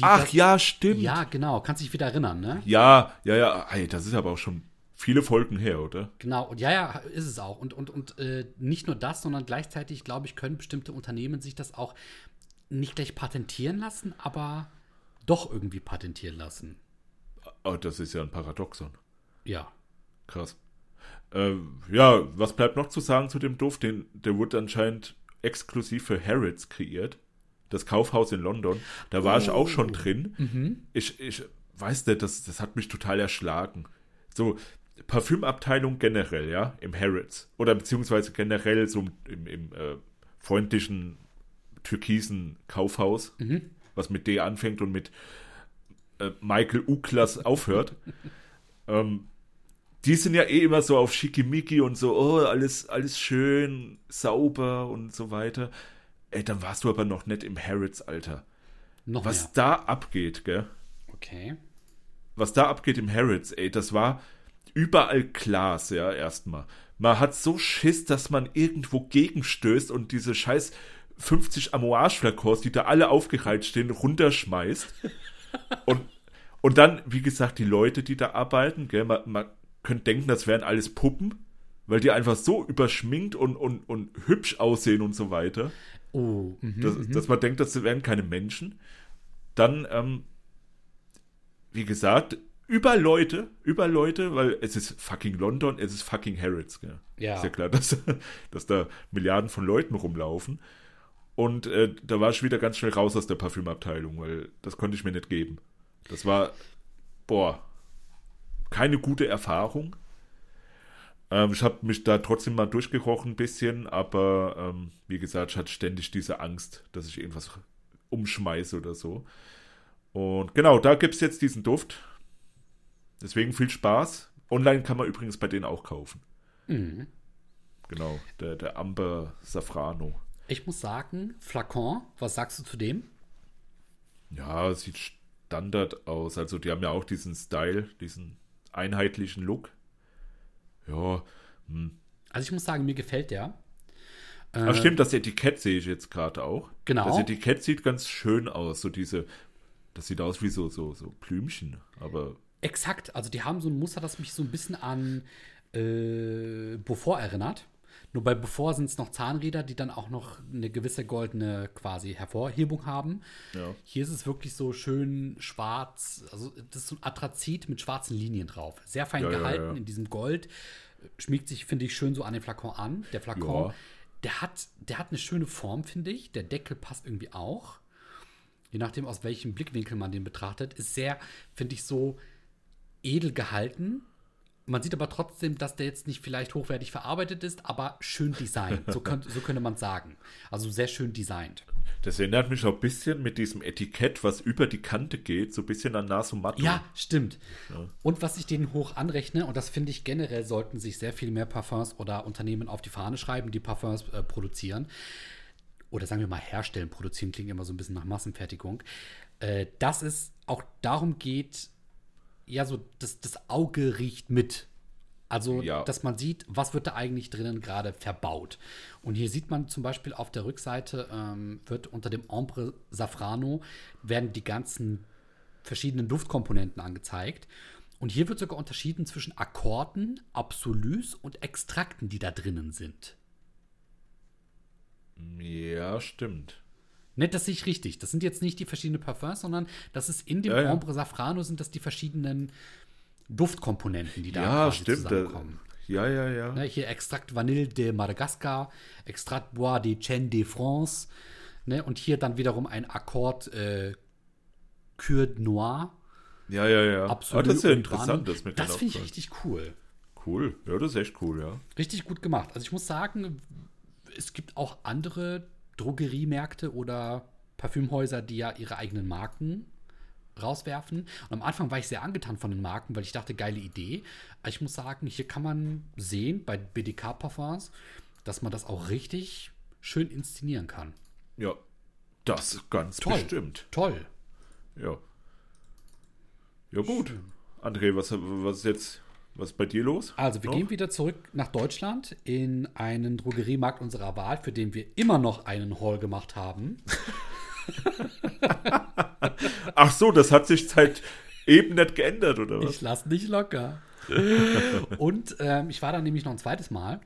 Ach das, ja, stimmt. Ja, genau. Kannst dich wieder erinnern, ne? Ja, ja, ja. Ey, das ist aber auch schon viele Folgen her, oder? Genau. Und ja, ja, ist es auch. Und, und, und äh, nicht nur das, sondern gleichzeitig, glaube ich, können bestimmte Unternehmen sich das auch nicht gleich patentieren lassen, aber doch irgendwie patentieren lassen. Oh, das ist ja ein Paradoxon. Ja. Krass. Äh, ja, was bleibt noch zu sagen zu dem Duft? Den, der wurde anscheinend exklusiv für Harrods kreiert. Das Kaufhaus in London. Da war oh. ich auch schon oh. drin. Mhm. Ich, ich weiß nicht, das, das hat mich total erschlagen. So, Parfümabteilung generell, ja, im Harrods. Oder beziehungsweise generell so im, im äh, freundlichen türkisen Kaufhaus, mhm. Was mit D anfängt und mit äh, Michael Uklas aufhört. ähm, die sind ja eh immer so auf Schickimicki und so, oh, alles, alles schön, sauber und so weiter. Ey, dann warst du aber noch nicht im Harrods, Alter. Noch Was mehr. da abgeht, gell? Okay. Was da abgeht im Harrods, ey, das war überall Glas, ja, erstmal. Man hat so Schiss, dass man irgendwo gegenstößt und diese scheiß 50 Amouage-Flakons, die da alle aufgereiht stehen, runterschmeißt. und, und dann, wie gesagt, die Leute, die da arbeiten, gell, man, man könnte denken, das wären alles Puppen, weil die einfach so überschminkt und, und, und hübsch aussehen und so weiter. Oh, mh, dass, mh. dass, man denkt, das wären keine Menschen. Dann, ähm, wie gesagt, über Leute, über Leute, weil es ist fucking London, es ist fucking Harrods. Gell? Ja. Ist ja klar, dass, dass da Milliarden von Leuten rumlaufen. Und äh, da war ich wieder ganz schnell raus aus der Parfümabteilung, weil das konnte ich mir nicht geben. Das war, boah, keine gute Erfahrung. Ähm, ich habe mich da trotzdem mal durchgerochen ein bisschen, aber ähm, wie gesagt, ich hatte ständig diese Angst, dass ich irgendwas umschmeiße oder so. Und genau, da gibt es jetzt diesen Duft. Deswegen viel Spaß. Online kann man übrigens bei denen auch kaufen. Mhm. Genau, der, der Amber Safrano. Ich muss sagen, Flakon, was sagst du zu dem? Ja, sieht Standard aus. Also die haben ja auch diesen Style, diesen einheitlichen Look. Ja. Hm. Also ich muss sagen, mir gefällt der. Ach äh, stimmt, das Etikett sehe ich jetzt gerade auch. Genau. Das Etikett sieht ganz schön aus. So diese, das sieht aus wie so, so, so Blümchen, aber. Exakt, also die haben so ein Muster, das mich so ein bisschen an äh, Beaufort erinnert. Nur bei Bevor sind es noch Zahnräder, die dann auch noch eine gewisse goldene quasi Hervorhebung haben. Ja. Hier ist es wirklich so schön schwarz, also das ist so ein Atrazit mit schwarzen Linien drauf. Sehr fein ja, gehalten ja, in diesem Gold. Schmiegt sich, finde ich, schön so an den Flakon an. Der Flakon, der hat, der hat eine schöne Form, finde ich. Der Deckel passt irgendwie auch. Je nachdem, aus welchem Blickwinkel man den betrachtet, ist sehr, finde ich, so edel gehalten man sieht aber trotzdem, dass der jetzt nicht vielleicht hochwertig verarbeitet ist, aber schön designt. So, könnt, so könnte man sagen. Also sehr schön designt. Das erinnert mich auch ein bisschen mit diesem Etikett, was über die Kante geht, so ein bisschen an Nasomatto. Ja, stimmt. Ja. Und was ich denen hoch anrechne, und das finde ich generell, sollten sich sehr viel mehr Parfums oder Unternehmen auf die Fahne schreiben, die Parfums äh, produzieren. Oder sagen wir mal herstellen, produzieren klingt immer so ein bisschen nach Massenfertigung. Äh, dass es auch darum geht, ja, so das, das Auge riecht mit. Also, ja. dass man sieht, was wird da eigentlich drinnen gerade verbaut. Und hier sieht man zum Beispiel auf der Rückseite, ähm, wird unter dem Ombre Safrano, werden die ganzen verschiedenen Duftkomponenten angezeigt. Und hier wird sogar unterschieden zwischen Akkorden, Absolus und Extrakten, die da drinnen sind. Ja, stimmt. Nicht, das sehe ich richtig. Das sind jetzt nicht die verschiedenen Parfums, sondern das ist in dem ja, ja. Ombre Safrano sind das die verschiedenen Duftkomponenten, die da ja, stimmt, zusammenkommen. Ja, ja, ja. Ne, hier Extrakt Vanille de Madagascar, Extrakt Bois de Chêne de France. Ne, und hier dann wiederum ein Akkord äh, Cure Noir. Ja, ja, ja. Absolut. Aber das ist ja interessant. Das, das finde ich richtig cool. Cool. Ja, das ist echt cool, ja. Richtig gut gemacht. Also ich muss sagen, es gibt auch andere Drogeriemärkte oder Parfümhäuser, die ja ihre eigenen Marken rauswerfen. Und am Anfang war ich sehr angetan von den Marken, weil ich dachte, geile Idee. Aber ich muss sagen, hier kann man sehen bei BDK Parfums, dass man das auch richtig schön inszenieren kann. Ja, das ganz Toll. bestimmt. Toll. Ja. Ja, gut. André, was, was ist jetzt, was ist bei dir los? Also, wir Noch? gehen wieder zurück nach Deutschland in einen Drogeriemarkt unserer Wahl, für den wir immer noch einen Haul gemacht haben. Ach so, das hat sich seit eben nicht geändert, oder was? Ich lasse nicht locker. und ähm, ich war dann nämlich noch ein zweites Mal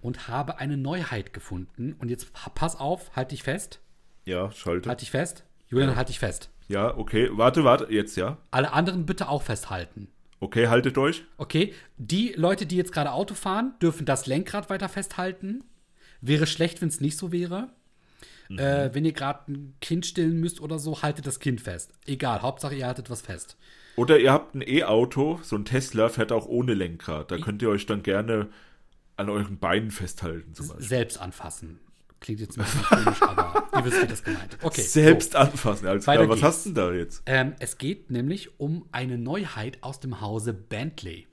und habe eine Neuheit gefunden. Und jetzt pa- pass auf, halt dich fest. Ja, schalte. Halt dich fest. Julian, halt dich fest. Ja, okay. Warte, warte, jetzt ja. Alle anderen bitte auch festhalten. Okay, haltet euch. Okay, die Leute, die jetzt gerade Auto fahren, dürfen das Lenkrad weiter festhalten. Wäre schlecht, wenn es nicht so wäre. Äh, wenn ihr gerade ein Kind stillen müsst oder so, haltet das Kind fest. Egal, Hauptsache ihr haltet was fest. Oder ihr habt ein E-Auto, so ein Tesla fährt auch ohne Lenkrad. Da könnt ihr euch dann gerne an euren Beinen festhalten, zum Beispiel. Selbst anfassen. Klingt jetzt ein bisschen komisch, aber ihr wisst, wie das gemeint ist. Okay. Selbst anfassen, alles Weiter klar. Was geht's. hast du denn da jetzt? So. Ähm, es geht nämlich um eine Neuheit aus dem Hause Bentley.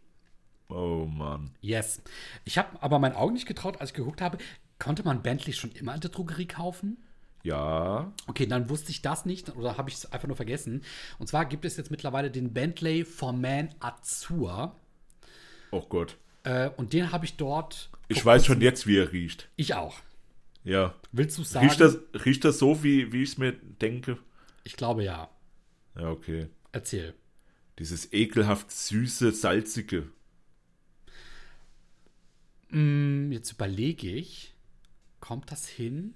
Oh Mann. Yes. Ich habe aber meinen Augen nicht getraut, als ich geguckt habe. Konnte man Bentley schon immer in der Drogerie kaufen? Ja, Okay, dann wusste ich das nicht oder habe ich es einfach nur vergessen. Und zwar gibt es jetzt mittlerweile den Bentley For Man Azur. oh Gott. Äh, und den habe ich dort. Ich weiß schon jetzt, wie er riecht. Ich auch. Ja. Willst du sagen? Riecht das, riecht das so, wie, wie ich es mir denke? Ich glaube ja. Ja, okay. Erzähl. Dieses ekelhaft süße, salzige. Hm, jetzt überlege ich. Kommt das hin?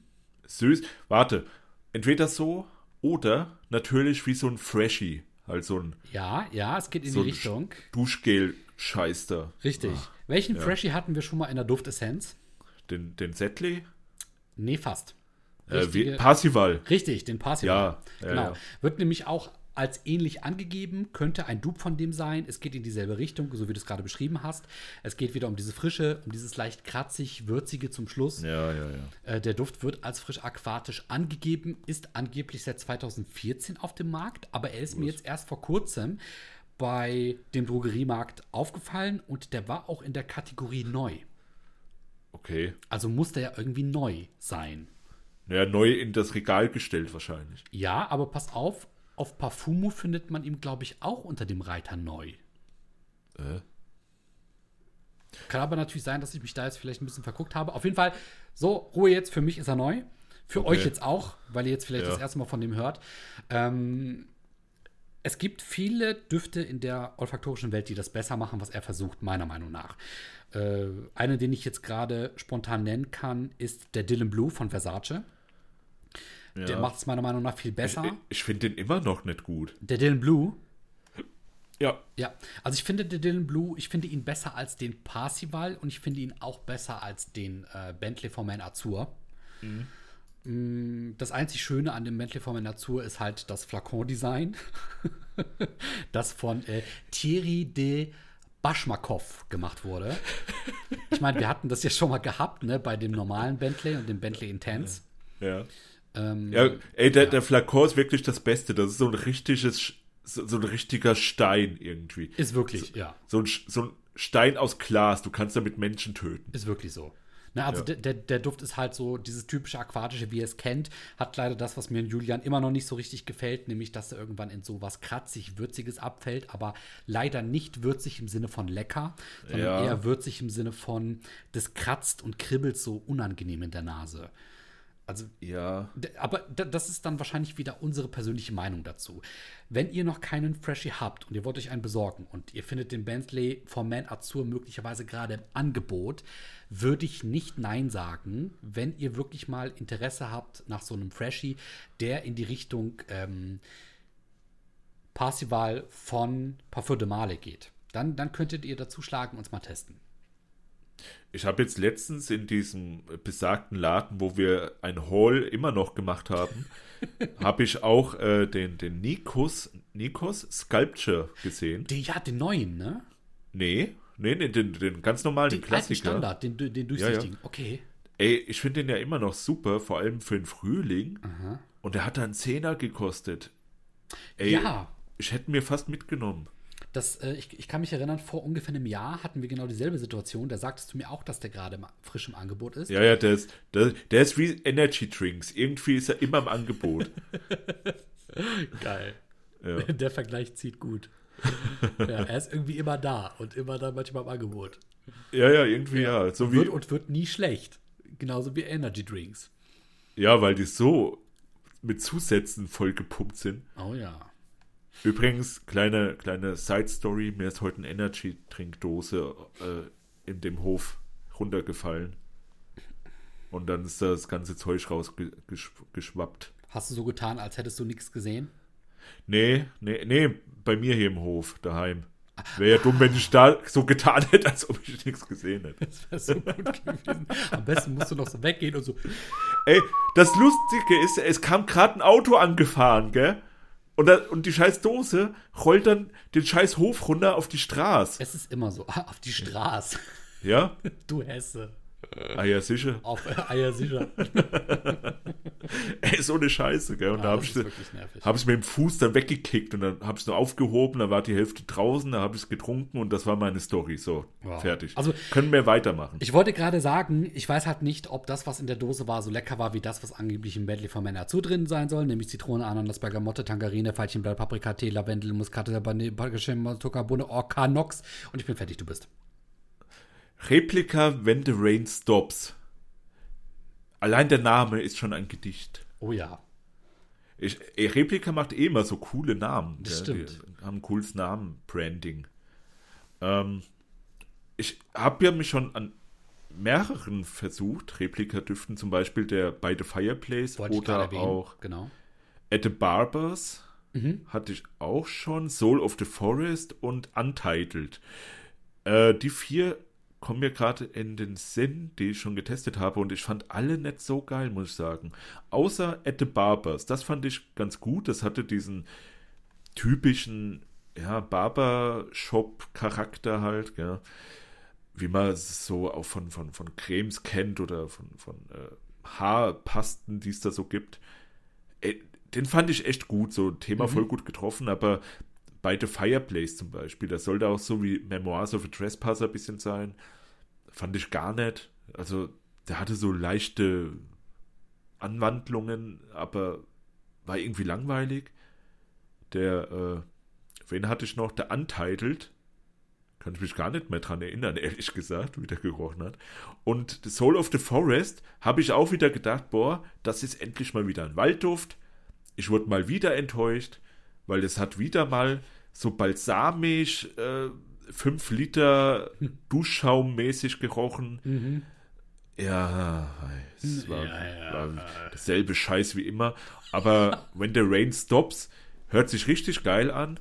Süß. Warte. Entweder so oder natürlich wie so ein Freshie. Halt so ein Ja, ja, es geht in So die Richtung. Duschgel-Scheißer. Richtig. Welchen Freshie hatten wir schon mal in der Duftessenz? Den, den Settly? Nee, fast. Äh, Richtige- Parsival. Richtig, den Parsival. Ja, ja, genau. ja. Wird nämlich auch als ähnlich angegeben, könnte ein Dupe von dem sein. Es geht in dieselbe Richtung, so wie du es gerade beschrieben hast. Es geht wieder um diese Frische, um dieses leicht kratzig, würzige zum Schluss. Ja, ja, ja. Äh, der Duft wird als frisch aquatisch angegeben, ist angeblich seit 2014 auf dem Markt, aber er ist mir jetzt erst vor kurzem bei dem Drogeriemarkt aufgefallen und der war auch in der Kategorie neu. Okay. Also muss der ja irgendwie neu sein. Naja, neu in das Regal gestellt wahrscheinlich. Ja, aber pass auf, auf Parfumo findet man ihn, glaube ich, auch unter dem Reiter neu. Äh? Kann aber natürlich sein, dass ich mich da jetzt vielleicht ein bisschen verguckt habe. Auf jeden Fall, so, Ruhe jetzt, für mich ist er neu. Für Okay. euch jetzt auch, weil ihr jetzt vielleicht Ja. das erste Mal von dem hört. Ähm, es gibt viele Düfte in der olfaktorischen Welt, die das besser machen, was er versucht, meiner Meinung nach. Äh, einen, den ich jetzt gerade spontan nennen kann, ist der Dylan Blue von Versace. Der Ja. macht es meiner Meinung nach viel Ich, besser. ich finde den immer noch nicht gut. Der Dylan Blue, Ja. Ja, also ich finde den Dylan Blue, ich finde ihn besser als den Parsival und ich finde ihn auch besser als den äh, Bentley for Man Azur. Mm, Das einzig Schöne an dem Bentley for Man Azur ist halt das Flakon-Design, das von äh, Thierry de Bashmakov gemacht wurde. Ich meine, wir hatten das ja schon mal gehabt, ne, bei dem normalen Bentley und dem Bentley Intense. Ja. Ähm, Ja, ey, der, der Flakon ist wirklich das Beste. Das ist so ein richtiges, so, so ein richtiger Stein irgendwie. Ist wirklich, ja. So ein, so ein Stein aus Glas. Du kannst damit Menschen töten. Ist wirklich so. Ne, also Ja. der, der, Duft ist halt so dieses typische Aquatische, wie ihr es kennt. Hat leider das, was mir in Julian immer noch nicht so richtig gefällt, nämlich, dass er irgendwann in so was kratzig, würziges abfällt, aber leider nicht würzig im Sinne von lecker, sondern Ja. eher würzig im Sinne von, das kratzt und kribbelt so unangenehm in der Nase. Also Ja. Aber das ist dann wahrscheinlich wieder unsere persönliche Meinung dazu. Wenn ihr noch keinen Freshie habt und ihr wollt euch einen besorgen und ihr findet den Bentley vom Man Azur möglicherweise gerade im Angebot, würde ich nicht Nein sagen, wenn ihr wirklich mal Interesse habt nach so einem Freshie, der in die Richtung ähm, Parsival von Parfum de Male geht. Dann, dann könntet ihr dazu schlagen und mal testen. Ich habe jetzt letztens in diesem besagten Laden, wo wir ein Haul immer noch gemacht haben, habe ich auch äh, den, den Nikos, Nikos Sculpture gesehen. Die, ja, den neuen, ne? Nee, Nee, nee, den, den ganz normalen, den, Den alten Klassiker. Standard, den, den durchsichtigen. Okay. Ey, ich finde den ja immer noch super, vor allem für den Frühling. Und der hat dann einen Zehner gekostet. Ey, Ja. ich hätte mir fast mitgenommen. Das, äh, ich, ich kann mich erinnern, vor ungefähr einem Jahr hatten wir genau dieselbe Situation. Da sagtest du mir auch, dass der gerade frisch im Angebot ist. Ja, ja, der ist, der, der ist wie Energy Drinks. Irgendwie ist er immer im Angebot. Geil. Ja. Der Vergleich zieht gut. ja, er ist irgendwie immer da und immer dann manchmal im Angebot. Ja, ja, irgendwie ja. So wie, Wird und wird nie schlecht. Genauso wie Energy Drinks. ja, weil die so mit Zusätzen vollgepumpt sind. Oh ja. Übrigens, kleine, kleine Side-Story: Mir ist heute eine Energy-Trinkdose äh, in dem Hof runtergefallen. Und dann ist das ganze Zeug rausgeschwappt. Hast du so getan, als hättest du nichts gesehen? Nee, nee, nee, bei mir hier im Hof, daheim. Wäre ja dumm, wenn ich da so getan hätte, als ob ich nichts gesehen hätte. Das wäre so gut gewesen. Am besten musst du noch so weggehen und so. Ey, das Lustige ist, es kam gerade ein Auto angefahren, gell? Und, da, und die scheiß Dose rollt dann den scheiß Hof runter auf die Straße. Es ist immer so. Auf die Straße. Ja? Du Hesse. Ah ja, sicher. Auf äh, Eier sicher. Ey, so eine Scheiße, gell? Und da Ja, hab das ich, ist wirklich nervig. hab ich mit dem Fuß dann weggekickt und dann hab ich nur aufgehoben, dann war die Hälfte draußen, dann hab ich getrunken und das war meine Story. So, Wow. fertig. Also- Können wir weitermachen. Ich wollte gerade sagen, ich weiß halt nicht, ob das, was in der Dose war, so lecker war wie das, was angeblich im Medley von Männer zu drin sein soll, nämlich Zitrone, Ananas, Bergamotte, Tangerine, Veilchenblatt, Paprika, Tee, Lavendel, Muskate, Banane, Zuckerbohne, Orkanox und ich bin fertig, du bist. Replika When the Rain Stops. Allein der Name ist schon ein Gedicht. Oh ja. Ich, ey, Replika macht eh immer so coole Namen. Das gell? stimmt. Die haben ein cooles Namen, Branding. Ähm, ich habe ja mich schon an mehreren versucht. Replika-Düften, zum Beispiel der By the Fireplace Wollte oder auch Genau. At the Barbers Mhm. hatte ich auch schon. Soul of the Forest und Untitled. Äh, die vier kommen mir gerade in den Sinn, die ich schon getestet habe und ich fand alle nicht so geil, muss ich sagen. Außer At the Barbers. Das fand ich ganz gut. Das hatte diesen typischen ja, Barbershop-Charakter halt, gell? wie man es so auch von, von, von Cremes kennt oder von, von äh, Haarpasten, die es da so gibt. Ey, den fand ich echt gut, so Thema voll gut getroffen, aber bei The Fireplace zum Beispiel, das sollte auch so wie Memoirs of a Trespasser ein bisschen sein, fand ich gar nicht. Also, der hatte so leichte Anwandlungen, aber war irgendwie langweilig. Der, äh, wen hatte ich noch? Der Untitled. Kann ich mich gar nicht mehr dran erinnern, ehrlich gesagt, wie der gerochen hat. Und The Soul of the Forest habe ich auch wieder gedacht, boah, das ist endlich mal wieder ein Waldduft. Ich wurde mal wieder enttäuscht, weil es hat wieder mal so balsamisch äh, 5 Liter Duschschaum mäßig gerochen. Ja, es war, Ja, ja. war dasselbe Scheiß wie immer. Aber When the Rain Stops hört sich richtig geil an.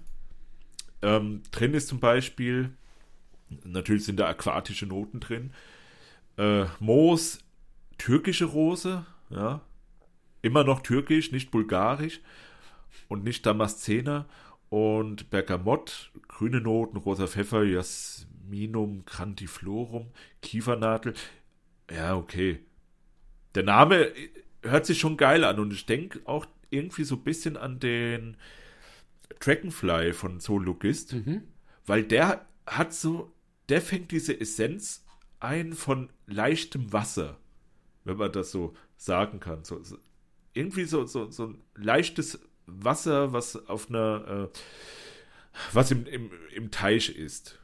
Ähm, drin ist zum Beispiel, natürlich sind da aquatische Noten drin. Äh, Moos, türkische Rose, ja. Immer noch türkisch, nicht bulgarisch und nicht Damaszener. Und Bergamott, grüne Noten, rosa Pfeffer, Jasminum, Grandiflorum, Kiefernadel. Ja, okay. Der Name hört sich schon geil an und ich denke auch irgendwie so ein bisschen an den Dragonfly von Zoologist, weil der hat so, der fängt diese Essenz ein von leichtem Wasser, wenn man das so sagen kann. So, so, irgendwie so, so, so ein leichtes Wasser, was auf einer, äh, was im, im, im Teich ist.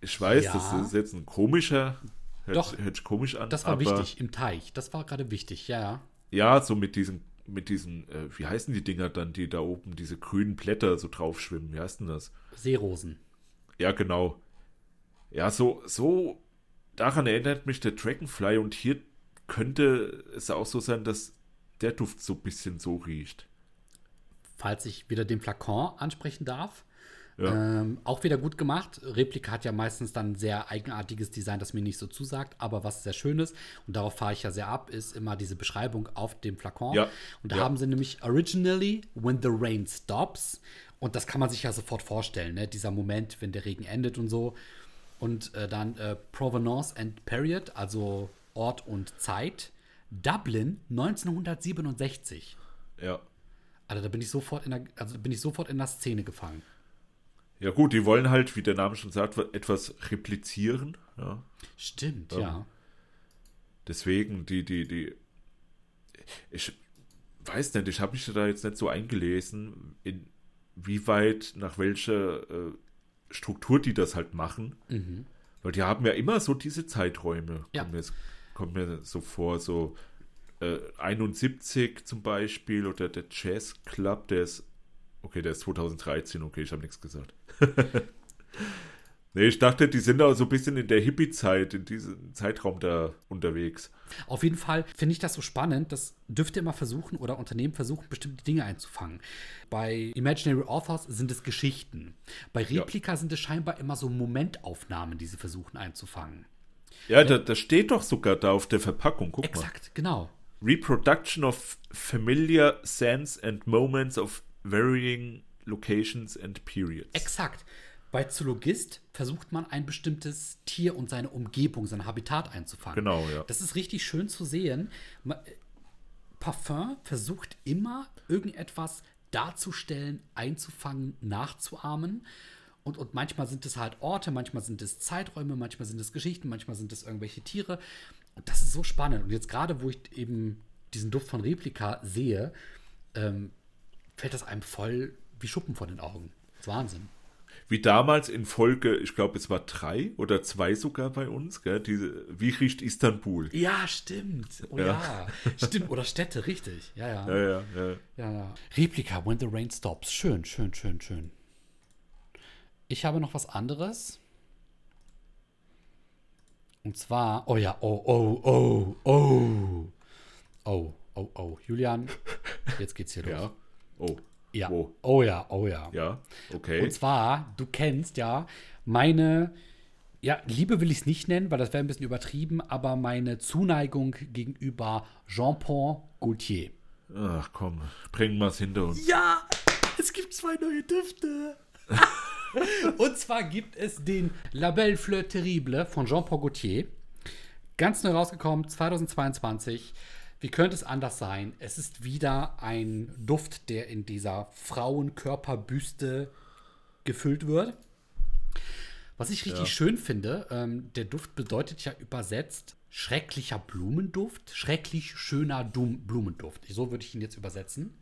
Ich weiß, Ja. das ist jetzt ein komischer, hört, Doch. hört sich komisch an. Das war aber, wichtig im Teich. Das war gerade wichtig, ja, ja. Ja, so mit diesen, mit diesen, äh, wie heißen die Dinger dann, die da oben, diese grünen Blätter so drauf schwimmen? Wie heißt denn das? Seerosen. Ja, genau. Ja, so, so, daran erinnert mich der Dragonfly und hier könnte es auch so sein, dass der Duft so ein bisschen so riecht. Falls ich wieder den Flakon ansprechen darf. Ja. Ähm, auch wieder gut gemacht. Replika hat ja meistens dann ein sehr eigenartiges Design, das mir nicht so zusagt, aber was sehr schön ist, und darauf fahre ich ja sehr ab, ist immer diese Beschreibung auf dem Flakon. Ja. Und da Ja. haben sie nämlich originally when the rain stops. Und das kann man sich ja sofort vorstellen, ne? dieser Moment, wenn der Regen endet und so. Und äh, dann äh, Provenance and Period, also Ort und Zeit. Dublin 1967. Ja. Also da bin ich sofort in der, also bin ich sofort in der Szene gefangen. Ja gut, die wollen halt, wie der Name schon sagt, etwas replizieren. Ja. Stimmt, Ähm, ja. Deswegen, die, die, die. Ich weiß nicht, ich habe mich da jetzt nicht so eingelesen, inwieweit, nach welcher äh, Struktur die das halt machen. Mhm. Weil die haben ja immer so diese Zeiträume. Ja. Kommt, mir, kommt mir so vor, so äh, 71 zum Beispiel oder der Jazz Club, der ist. Okay, der ist 2013, okay, ich habe nichts gesagt. nee, ich dachte, die sind da so ein bisschen in der Hippie-Zeit, in diesem Zeitraum da unterwegs. Auf jeden Fall finde ich das so spannend, dass dürfte immer versuchen oder Unternehmen versuchen, bestimmte Dinge einzufangen. Bei Imaginary Authors sind es Geschichten. Bei Replika sind es scheinbar immer so Momentaufnahmen, die sie versuchen einzufangen. Ja, da, da steht doch sogar da auf der Verpackung, guck Exakt, genau. Reproduction of familiar scenes and moments of varying locations and periods. Exakt. Bei Zoologist versucht man ein bestimmtes Tier und seine Umgebung, sein Habitat einzufangen. Genau, ja. Das ist richtig schön zu sehen. Äh, Parfum versucht immer irgendetwas darzustellen, einzufangen, nachzuahmen. Und, und manchmal sind es halt Orte, manchmal sind es Zeiträume, manchmal sind es Geschichten, manchmal sind es irgendwelche Tiere. Und das ist so spannend. Und jetzt gerade, wo ich eben diesen Duft von Replika sehe, ähm, fällt das einem voll wie Schuppen vor den Augen. Das ist Wahnsinn. Wie damals in Folge, ich glaube, es war drei oder zwei sogar bei uns, gell? Diese, wie riecht Istanbul? Ja, stimmt. Oh ja. Ja. Stimmt. Oder Städte, richtig. Ja, ja. Ja, ja, ja. ja, ja. Replika, When the Rain Stops. Schön, schön, schön, schön. Ich habe noch was anderes. Und zwar, oh ja, oh, oh, oh, oh. Oh, oh, oh. Julian, jetzt geht's hier los. Ja. Oh. Ja. Wo? Oh ja, oh ja. Ja, okay. Und zwar, du kennst ja meine, ja, Liebe will ich es nicht nennen, weil das wäre ein bisschen übertrieben, aber meine Zuneigung gegenüber Jean-Paul Gaultier. Ach komm, bringen wir es hinter uns. Ja, es gibt zwei neue Düfte. Und zwar gibt es den La Belle Fleur Terrible von Jean-Paul Gaultier. Ganz neu rausgekommen, 2022. Wie könnte es anders sein? Es ist wieder ein Duft, der in dieser Frauenkörperbüste gefüllt wird. Was ich richtig Ja. schön finde, ähm, der Duft bedeutet ja übersetzt schrecklicher Blumenduft, schrecklich schöner Blumenduft. So würde ich ihn jetzt übersetzen.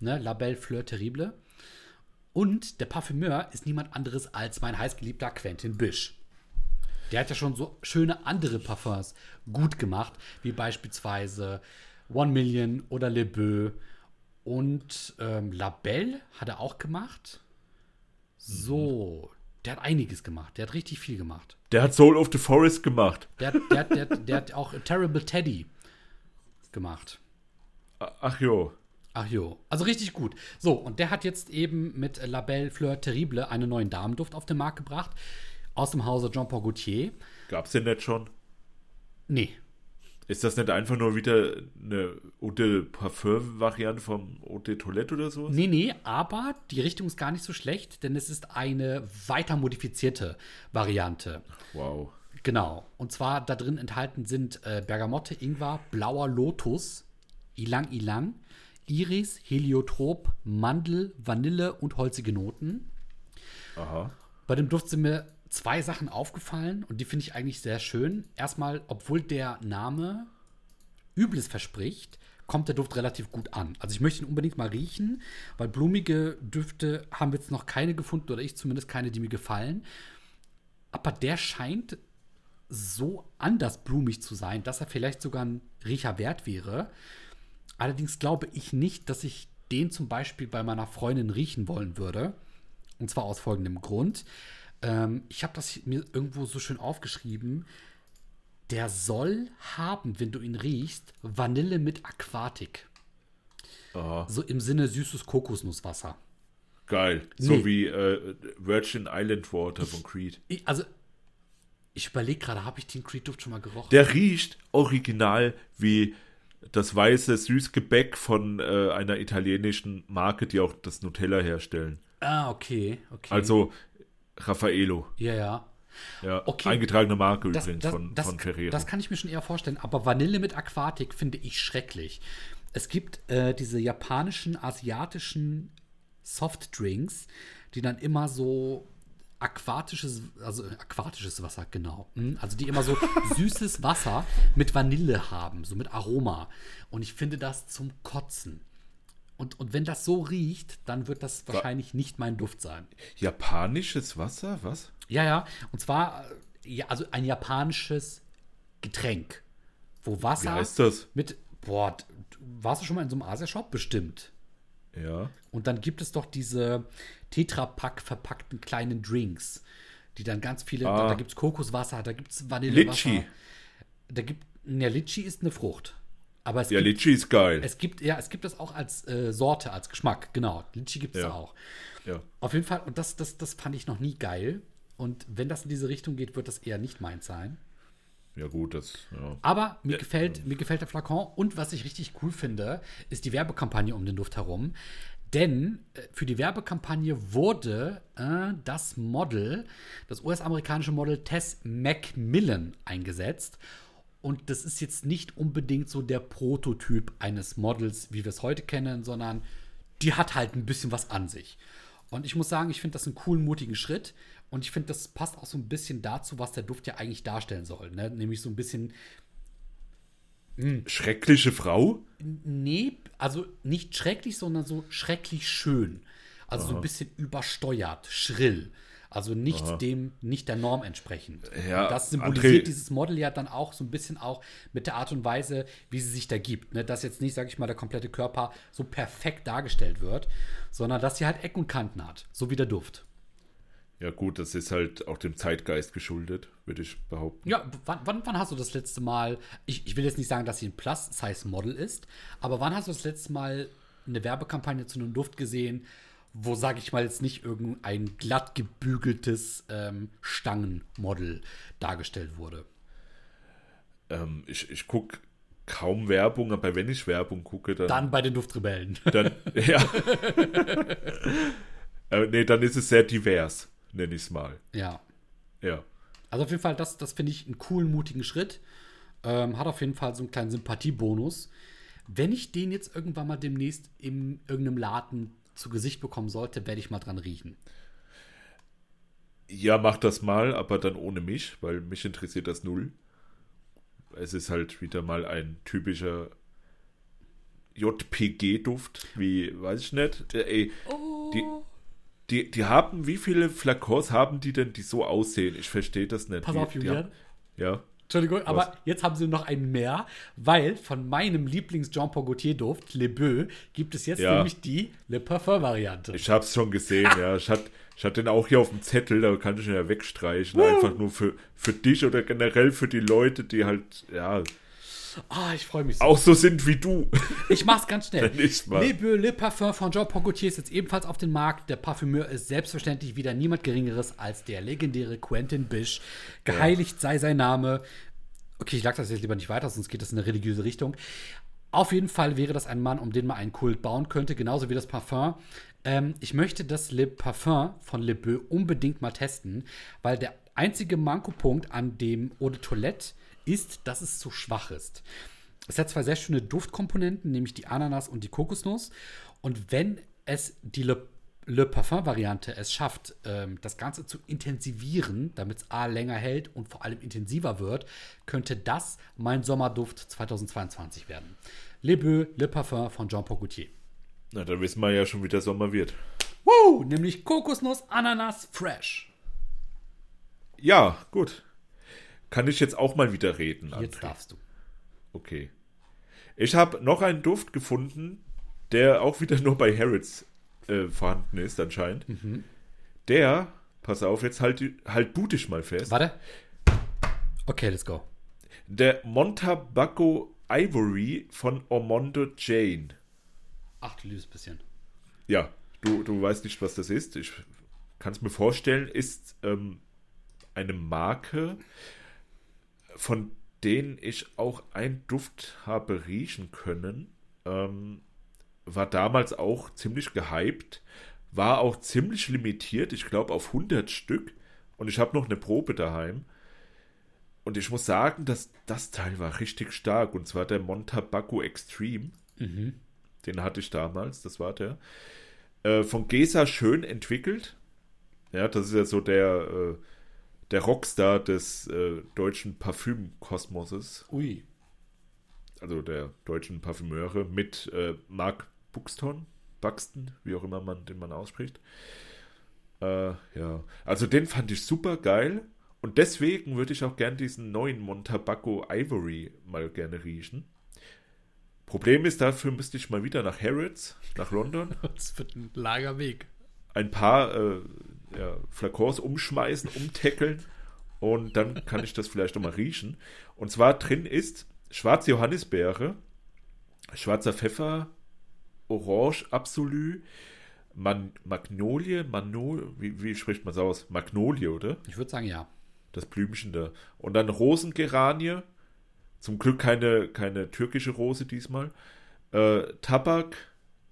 Ne? La Belle Fleur Terrible. Und der Parfümeur ist niemand anderes als mein heißgeliebter Quentin Bisch. Der hat ja schon so schöne andere Parfums gut gemacht, wie beispielsweise One Million oder Le Beau. Und ähm, La Belle hat er auch gemacht. So, der hat einiges gemacht. Der hat richtig viel gemacht. Der hat Soul of the Forest gemacht. Der, hat- der, der, hat- der hat auch Terrible Teddy gemacht. Ach jo. Ach jo, also richtig gut. So, und der hat jetzt eben mit La Belle Fleur Terrible einen neuen Damenduft auf den Markt gebracht. Aus dem Hause Jean-Paul Gaultier. Gab's den nicht schon? Nee, Ist das nicht einfach nur wieder eine Eau de Parfum-Variante vom Eau de Toilette oder so? Nee, nee, aber die Richtung ist gar nicht so schlecht, denn es ist eine weiter modifizierte Variante. Wow. Genau. Und zwar da drin enthalten sind äh, Bergamotte, Ingwer, blauer Lotus, Ilang Ilang, Iris, Heliotrop, Mandel, Vanille und holzige Noten. Aha. Bei dem Duft sind mir zwei Sachen aufgefallen und die finde ich eigentlich sehr schön. Erstmal, obwohl der Name Übles verspricht, kommt der Duft relativ gut an. Also ich möchte ihn unbedingt mal riechen, weil blumige Düfte haben wir jetzt noch keine gefunden oder ich zumindest keine, die mir gefallen. Aber der scheint so anders blumig zu sein, dass er vielleicht sogar ein Riecher wert wäre. Allerdings glaube ich nicht, dass ich den zum Beispiel bei meiner Freundin riechen wollen würde. Und zwar aus folgendem Grund. Ähm, ich habe das mir irgendwo so schön aufgeschrieben. Der soll haben, wenn du ihn riechst, Vanille mit Aquatik. Aha. So im Sinne süßes Kokosnusswasser. Geil. So Nee. wie äh, Virgin Island Water von Creed. Ich, also, ich überlege gerade, habe ich den Creed-Duft schon mal gerochen? Der riecht original wie das weiße Süßgebäck von äh, einer italienischen Marke, die auch das Nutella herstellen. ah, okay, okay. Also Raffaello. Ja, ja. Ja, Okay. eingetragene Marke Das, übrigens das, von, das, von Ferrero. das kann ich mir schon eher vorstellen. Aber Vanille mit Aquatik finde ich schrecklich. Es gibt äh, diese japanischen, asiatischen Softdrinks, die dann immer so aquatisches, also aquatisches Wasser, genau. Mhm. Also die immer so süßes Wasser mit Vanille haben, so mit Aroma. Und ich finde das zum Kotzen. Und, und wenn das so riecht, dann wird das wahrscheinlich nicht mein Duft sein. Japanisches Wasser? Was? Ja, ja. Und zwar, äh, ja, also ein japanisches Getränk, wo Wasser Wie heißt das? mit, boah, warst du schon mal in so einem Asia-Shop? Bestimmt. Ja. Und dann gibt es doch diese Tetrapack verpackten kleinen Drinks, die dann ganz viele, Ah. da, da gibt es Kokoswasser, da gibt es Vanillewasser. Litchi. Da gibt, ja, Litchi ist eine Frucht. Aber es Ja, gibt, Litchi ist geil. es gibt, ja, es gibt das auch als äh, Sorte, als Geschmack, genau. Litchi gibt es Ja. auch. ja. Auf jeden Fall, und das, das, das fand ich noch nie geil. Und wenn das in diese Richtung geht, wird das eher nicht meins sein. ja, gut, das. Ja. Aber mir, gefällt, mir gefällt der Flakon. Und was ich richtig cool finde, ist die Werbekampagne um den Duft herum. Denn äh, für die Werbekampagne wurde äh, das Model, das US-amerikanische Model Tess Macmillan eingesetzt. Und das ist jetzt nicht unbedingt so der Prototyp eines Models, wie wir es heute kennen, sondern die hat halt ein bisschen was an sich. Und ich muss sagen, ich finde das einen coolen, mutigen Schritt. Und ich finde, das passt auch so ein bisschen dazu, was der Duft ja eigentlich darstellen soll. Ne? Nämlich so ein bisschen, Schreckliche Frau? nee, also nicht schrecklich, sondern so schrecklich schön. Also so ein bisschen übersteuert, schrill. Also nicht dem, nicht der Norm entsprechend. Ja, das symbolisiert André- dieses Model ja dann auch so ein bisschen auch mit der Art und Weise, wie sie sich da gibt. Ne? Dass jetzt nicht, sag ich mal, der komplette Körper so perfekt dargestellt wird, sondern dass sie halt Ecken und Kanten hat. So wie der Duft. Ja, gut, das ist halt auch dem Zeitgeist geschuldet, würde ich behaupten. Ja, wann, wann, wann hast du das letzte Mal, ich, ich will jetzt nicht sagen, dass sie ein Plus-Size-Model ist, aber wann hast du das letzte Mal eine Werbekampagne zu einem Duft gesehen, wo, sage ich mal, jetzt nicht irgendein glatt gebügeltes ähm, Stangenmodel dargestellt wurde? Ähm, ich ich gucke kaum Werbung, aber wenn ich Werbung gucke, dann. Dann bei den Duftrebellen. dann ja. äh, nee, dann ist es sehr divers, nenne ich es mal. ja. Ja. Also auf jeden Fall, das, das finde ich einen coolen, mutigen Schritt. Ähm, hat auf jeden Fall so einen kleinen Sympathiebonus. Wenn ich den jetzt irgendwann mal demnächst in irgendeinem Laden zu Gesicht bekommen sollte, werde ich mal dran riechen. Ja, mach das mal, aber dann ohne mich, weil mich interessiert das null. Es ist halt wieder mal ein typischer JPG-Duft, wie, weiß ich nicht. Der, ey, die, die, die haben, wie viele Flakons haben die denn, die so aussehen? Ich verstehe das nicht. Pass auf, Julian. Ja. Entschuldigung, aber jetzt haben sie noch einen mehr, weil von meinem Lieblings-Jean-Paul Gaultier-Duft, Le Beau, gibt es jetzt Ja. nämlich die Le Parfum-Variante. Ich hab's schon gesehen, ja. Ich hatte ich hatte den auch hier auf dem Zettel, da kann ich ihn ja wegstreichen. Einfach nur für, für dich oder generell für die Leute, die halt, ja, Ah, ich freue mich so. auch so sind wie du. Ich mach's ganz schnell. Mal. Le Parfum von Jean-Paul Gaultier ist jetzt ebenfalls auf den Markt. Der Parfümeur ist selbstverständlich wieder niemand Geringeres als der legendäre Quentin Bisch. Geheiligt sei sein Name. Okay, ich lag das jetzt lieber nicht weiter, sonst geht das in eine religiöse Richtung. Auf jeden Fall wäre das ein Mann, um den man einen Kult bauen könnte, genauso wie das Parfum. Ähm, ich möchte das Le Parfum von Le Beau unbedingt mal testen, weil der einzige Mankopunkt an dem Eau de Toilette ist, dass es zu schwach ist. Es hat zwei sehr schöne Duftkomponenten, nämlich die Ananas und die Kokosnuss. Und wenn es die Le, Le Parfum-Variante es schafft, ähm, das Ganze zu intensivieren, damit es A länger hält und vor allem intensiver wird, könnte das mein Sommerduft 2022 werden. Le Beau, Le Parfum von Jean-Paul Gaultier. Na, dann wissen wir ja schon, wie der Sommer wird. Woo! Nämlich Kokosnuss, Ananas, Fresh. Ja, gut. Kann ich jetzt auch mal wieder reden, Jetzt André? darfst du. Okay. Ich habe noch einen Duft gefunden, der auch wieder nur bei Harrods äh, vorhanden ist, anscheinend. Mhm. Der, pass auf, jetzt halt, halt bu dich mal fest. Warte. Okay, let's go. Der Montabaco Ivory von Ormondo Jane. Ach, du liebes bisschen. Ja, du, du weißt nicht, was das ist. Ich kann es mir vorstellen, ist ähm, eine Marke, von denen ich auch einen Duft habe riechen können. Ähm, war damals auch ziemlich gehypt, war auch ziemlich limitiert, ich glaube auf 100 Stück. Und ich habe noch eine Probe daheim. Und ich muss sagen, dass das Teil war richtig stark. Und zwar der Montabaco Extreme. Mhm. Den hatte ich damals, das war der. Äh, von Gesa schön entwickelt. Ja, das ist ja so der, äh, der Rockstar des äh, deutschen Parfümkosmoses. Ui. Also der deutschen Parfümeure mit äh, Mark Buxton, Buxton, wie auch immer man den man ausspricht. Äh, ja, also den fand ich super geil. Und deswegen würde ich auch gern diesen neuen Montabaco Ivory mal gerne riechen. Problem ist, dafür müsste ich mal wieder nach Harrods, nach London, Das wird ein langer Weg. ein paar äh, ja, Flakons umschmeißen, umtackeln und dann kann ich das vielleicht nochmal riechen. Und zwar drin ist schwarze Johannisbeere, schwarzer Pfeffer, Orange Absolu, Man Magnolie, Manol, wie, wie spricht man es aus? Magnolie, oder? Ich würde sagen, ja. Das Blümchen da. Und dann Rosengeranie. Zum Glück keine, keine türkische Rose diesmal. Äh, Tabak.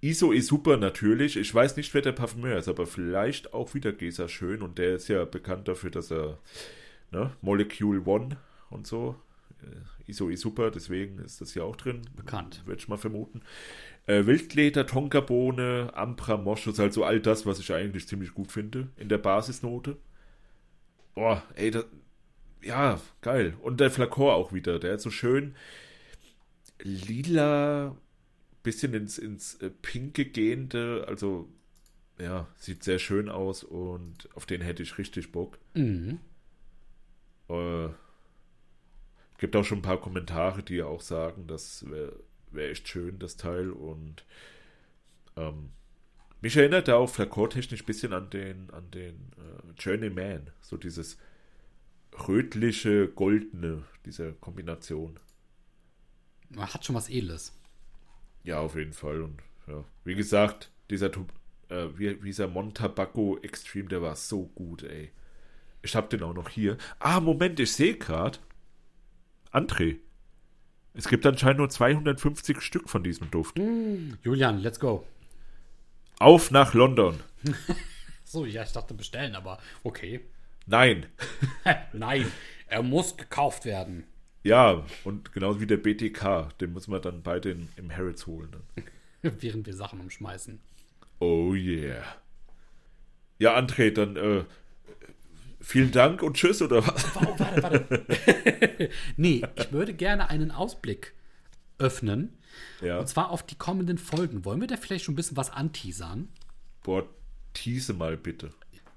ISO ist super natürlich. Ich weiß nicht, wer der Parfümeur ist, aber vielleicht auch wieder Gesa Schön. Und der ist ja bekannt dafür, dass er ne, Molecule One und so. Äh, ISO ist super, deswegen ist das ja auch drin. Bekannt. Würde ich mal vermuten. Äh, Wildleder, Tonkabohne, Ambra, Moschus, also all das, was ich eigentlich ziemlich gut finde in der Basisnote. Boah, ey, das, ja, geil. Und der Flakor auch wieder, der ist so schön lila, bisschen ins, ins äh, Pinke gehende, also ja, sieht sehr schön aus und auf den hätte ich richtig Bock. Mhm. Äh, gibt auch schon ein paar Kommentare, die auch sagen, das wäre wär echt schön, das Teil. Und ähm, mich erinnert er auch flakortechnisch ein bisschen an den, an den äh, Journeyman. So dieses rötliche, goldene, diese Kombination. Man hat schon was Edles. Ja, auf jeden Fall. Und ja, wie gesagt, dieser, äh, wie, dieser Montabaco Extreme, der war so gut, ey. Ich hab den auch noch hier. Ah, Moment, ich sehe gerade. André. Es gibt anscheinend nur 250 Stück von diesem Duft. Julian, let's go. Auf nach London. So, ja, ich dachte bestellen, aber okay. Nein. Nein, er muss gekauft werden. Ja, und genauso wie der BTK. Den muss man dann beide in, im Harrods holen. Dann. Während wir Sachen umschmeißen. Oh yeah. Ja, André, dann äh, vielen Dank und tschüss oder was? Oh, warte, warte. nee, ich würde gerne einen Ausblick öffnen. Ja. Und zwar auf die kommenden Folgen. Wollen wir da vielleicht schon ein bisschen was anteasern? Boah, tease mal bitte.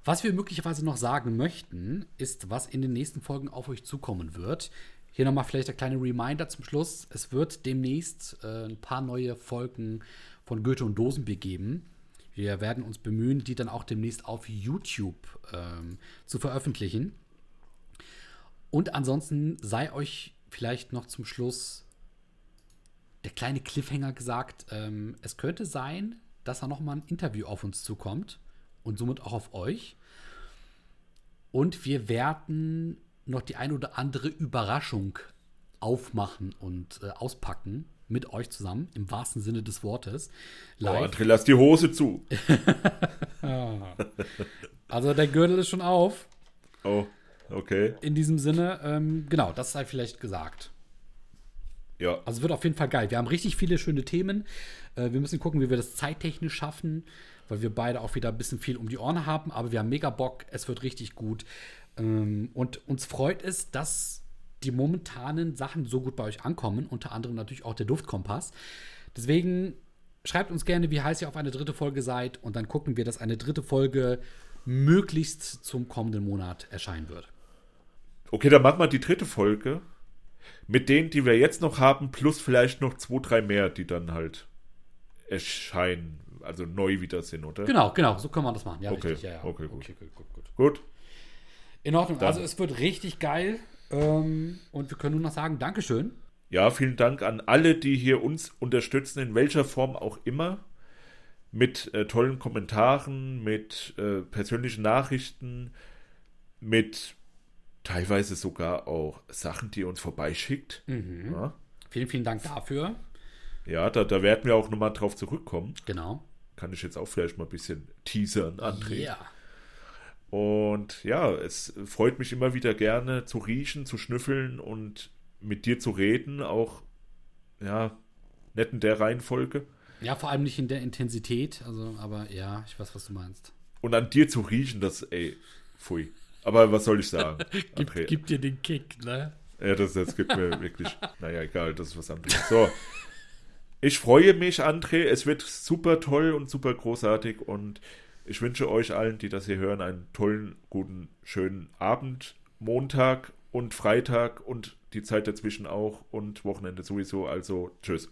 Was wir möglicherweise noch sagen möchten, ist, was in den nächsten Folgen auf euch zukommen wird. Hier nochmal vielleicht der kleine Reminder zum Schluss. Es wird demnächst äh, ein paar neue Folgen von Goethe und Dosenbier geben. Wir werden uns bemühen, die dann auch demnächst auf YouTube ähm, zu veröffentlichen. Und ansonsten sei euch vielleicht noch zum Schluss der kleine Cliffhanger gesagt. Ähm, es könnte sein, dass da noch mal ein Interview auf uns zukommt und somit auch auf euch. Und wir werden noch die ein oder andere Überraschung aufmachen und äh, auspacken mit euch zusammen, im wahrsten Sinne des Wortes. Oh, Live. André, lass die Hose zu. Also der Gürtel ist schon auf. Oh, okay. In diesem Sinne, ähm, genau, das sei vielleicht gesagt. Ja, Also es wird auf jeden Fall geil. Wir haben richtig viele schöne Themen. Äh, wir müssen gucken, wie wir das zeittechnisch schaffen, weil wir beide auch wieder ein bisschen viel um die Ohren haben. Aber wir haben mega Bock. Es wird richtig gut. Ähm, und uns freut es, dass die momentanen Sachen so gut bei euch ankommen. Unter anderem natürlich auch der Duftkompass. Deswegen schreibt uns gerne, wie heiß ihr auf eine dritte Folge seid. Und dann gucken wir, dass eine dritte Folge möglichst zum kommenden Monat erscheinen wird. okay, dann machen wir die dritte Folge mit denen, die wir jetzt noch haben, plus vielleicht noch zwei, drei mehr, die dann halt erscheinen, also neu wieder sind, oder? Genau, genau, so können wir das machen. Ja, Okay, richtig. Ja, ja. okay, gut. okay, gut, gut, gut. Gut, In Ordnung. Dann- also es wird richtig geil. Ähm, und wir können nur noch sagen, Dankeschön. Ja, vielen Dank an alle, die hier uns unterstützen, in welcher Form auch immer. Mit äh, tollen Kommentaren, mit äh, persönlichen Nachrichten, mit teilweise sogar auch Sachen, die ihr uns vorbeischickt. Ja, Vielen, vielen Dank dafür. ja da, da werden wir auch nochmal drauf zurückkommen. Genau. Kann ich jetzt auch vielleicht mal ein bisschen teasern, André. Ja. Und ja, es freut mich immer wieder gerne zu riechen, zu schnüffeln und mit dir zu reden, auch ja, nicht in der Reihenfolge. Ja, vor allem nicht in der Intensität, also, aber ja, ich weiß, was du meinst. Und an dir zu riechen, das, ey, pfui. Aber was soll ich sagen? Gib, gib dir den Kick, ne? Ja, das, das gibt mir wirklich, naja, egal, das ist was anderes. So. Ich freue mich, André. Es wird super toll und super großartig und ich wünsche euch allen, die das hier hören, einen tollen, guten, schönen Abend, Montag und Freitag und die Zeit dazwischen auch und Wochenende sowieso. Also, tschüss.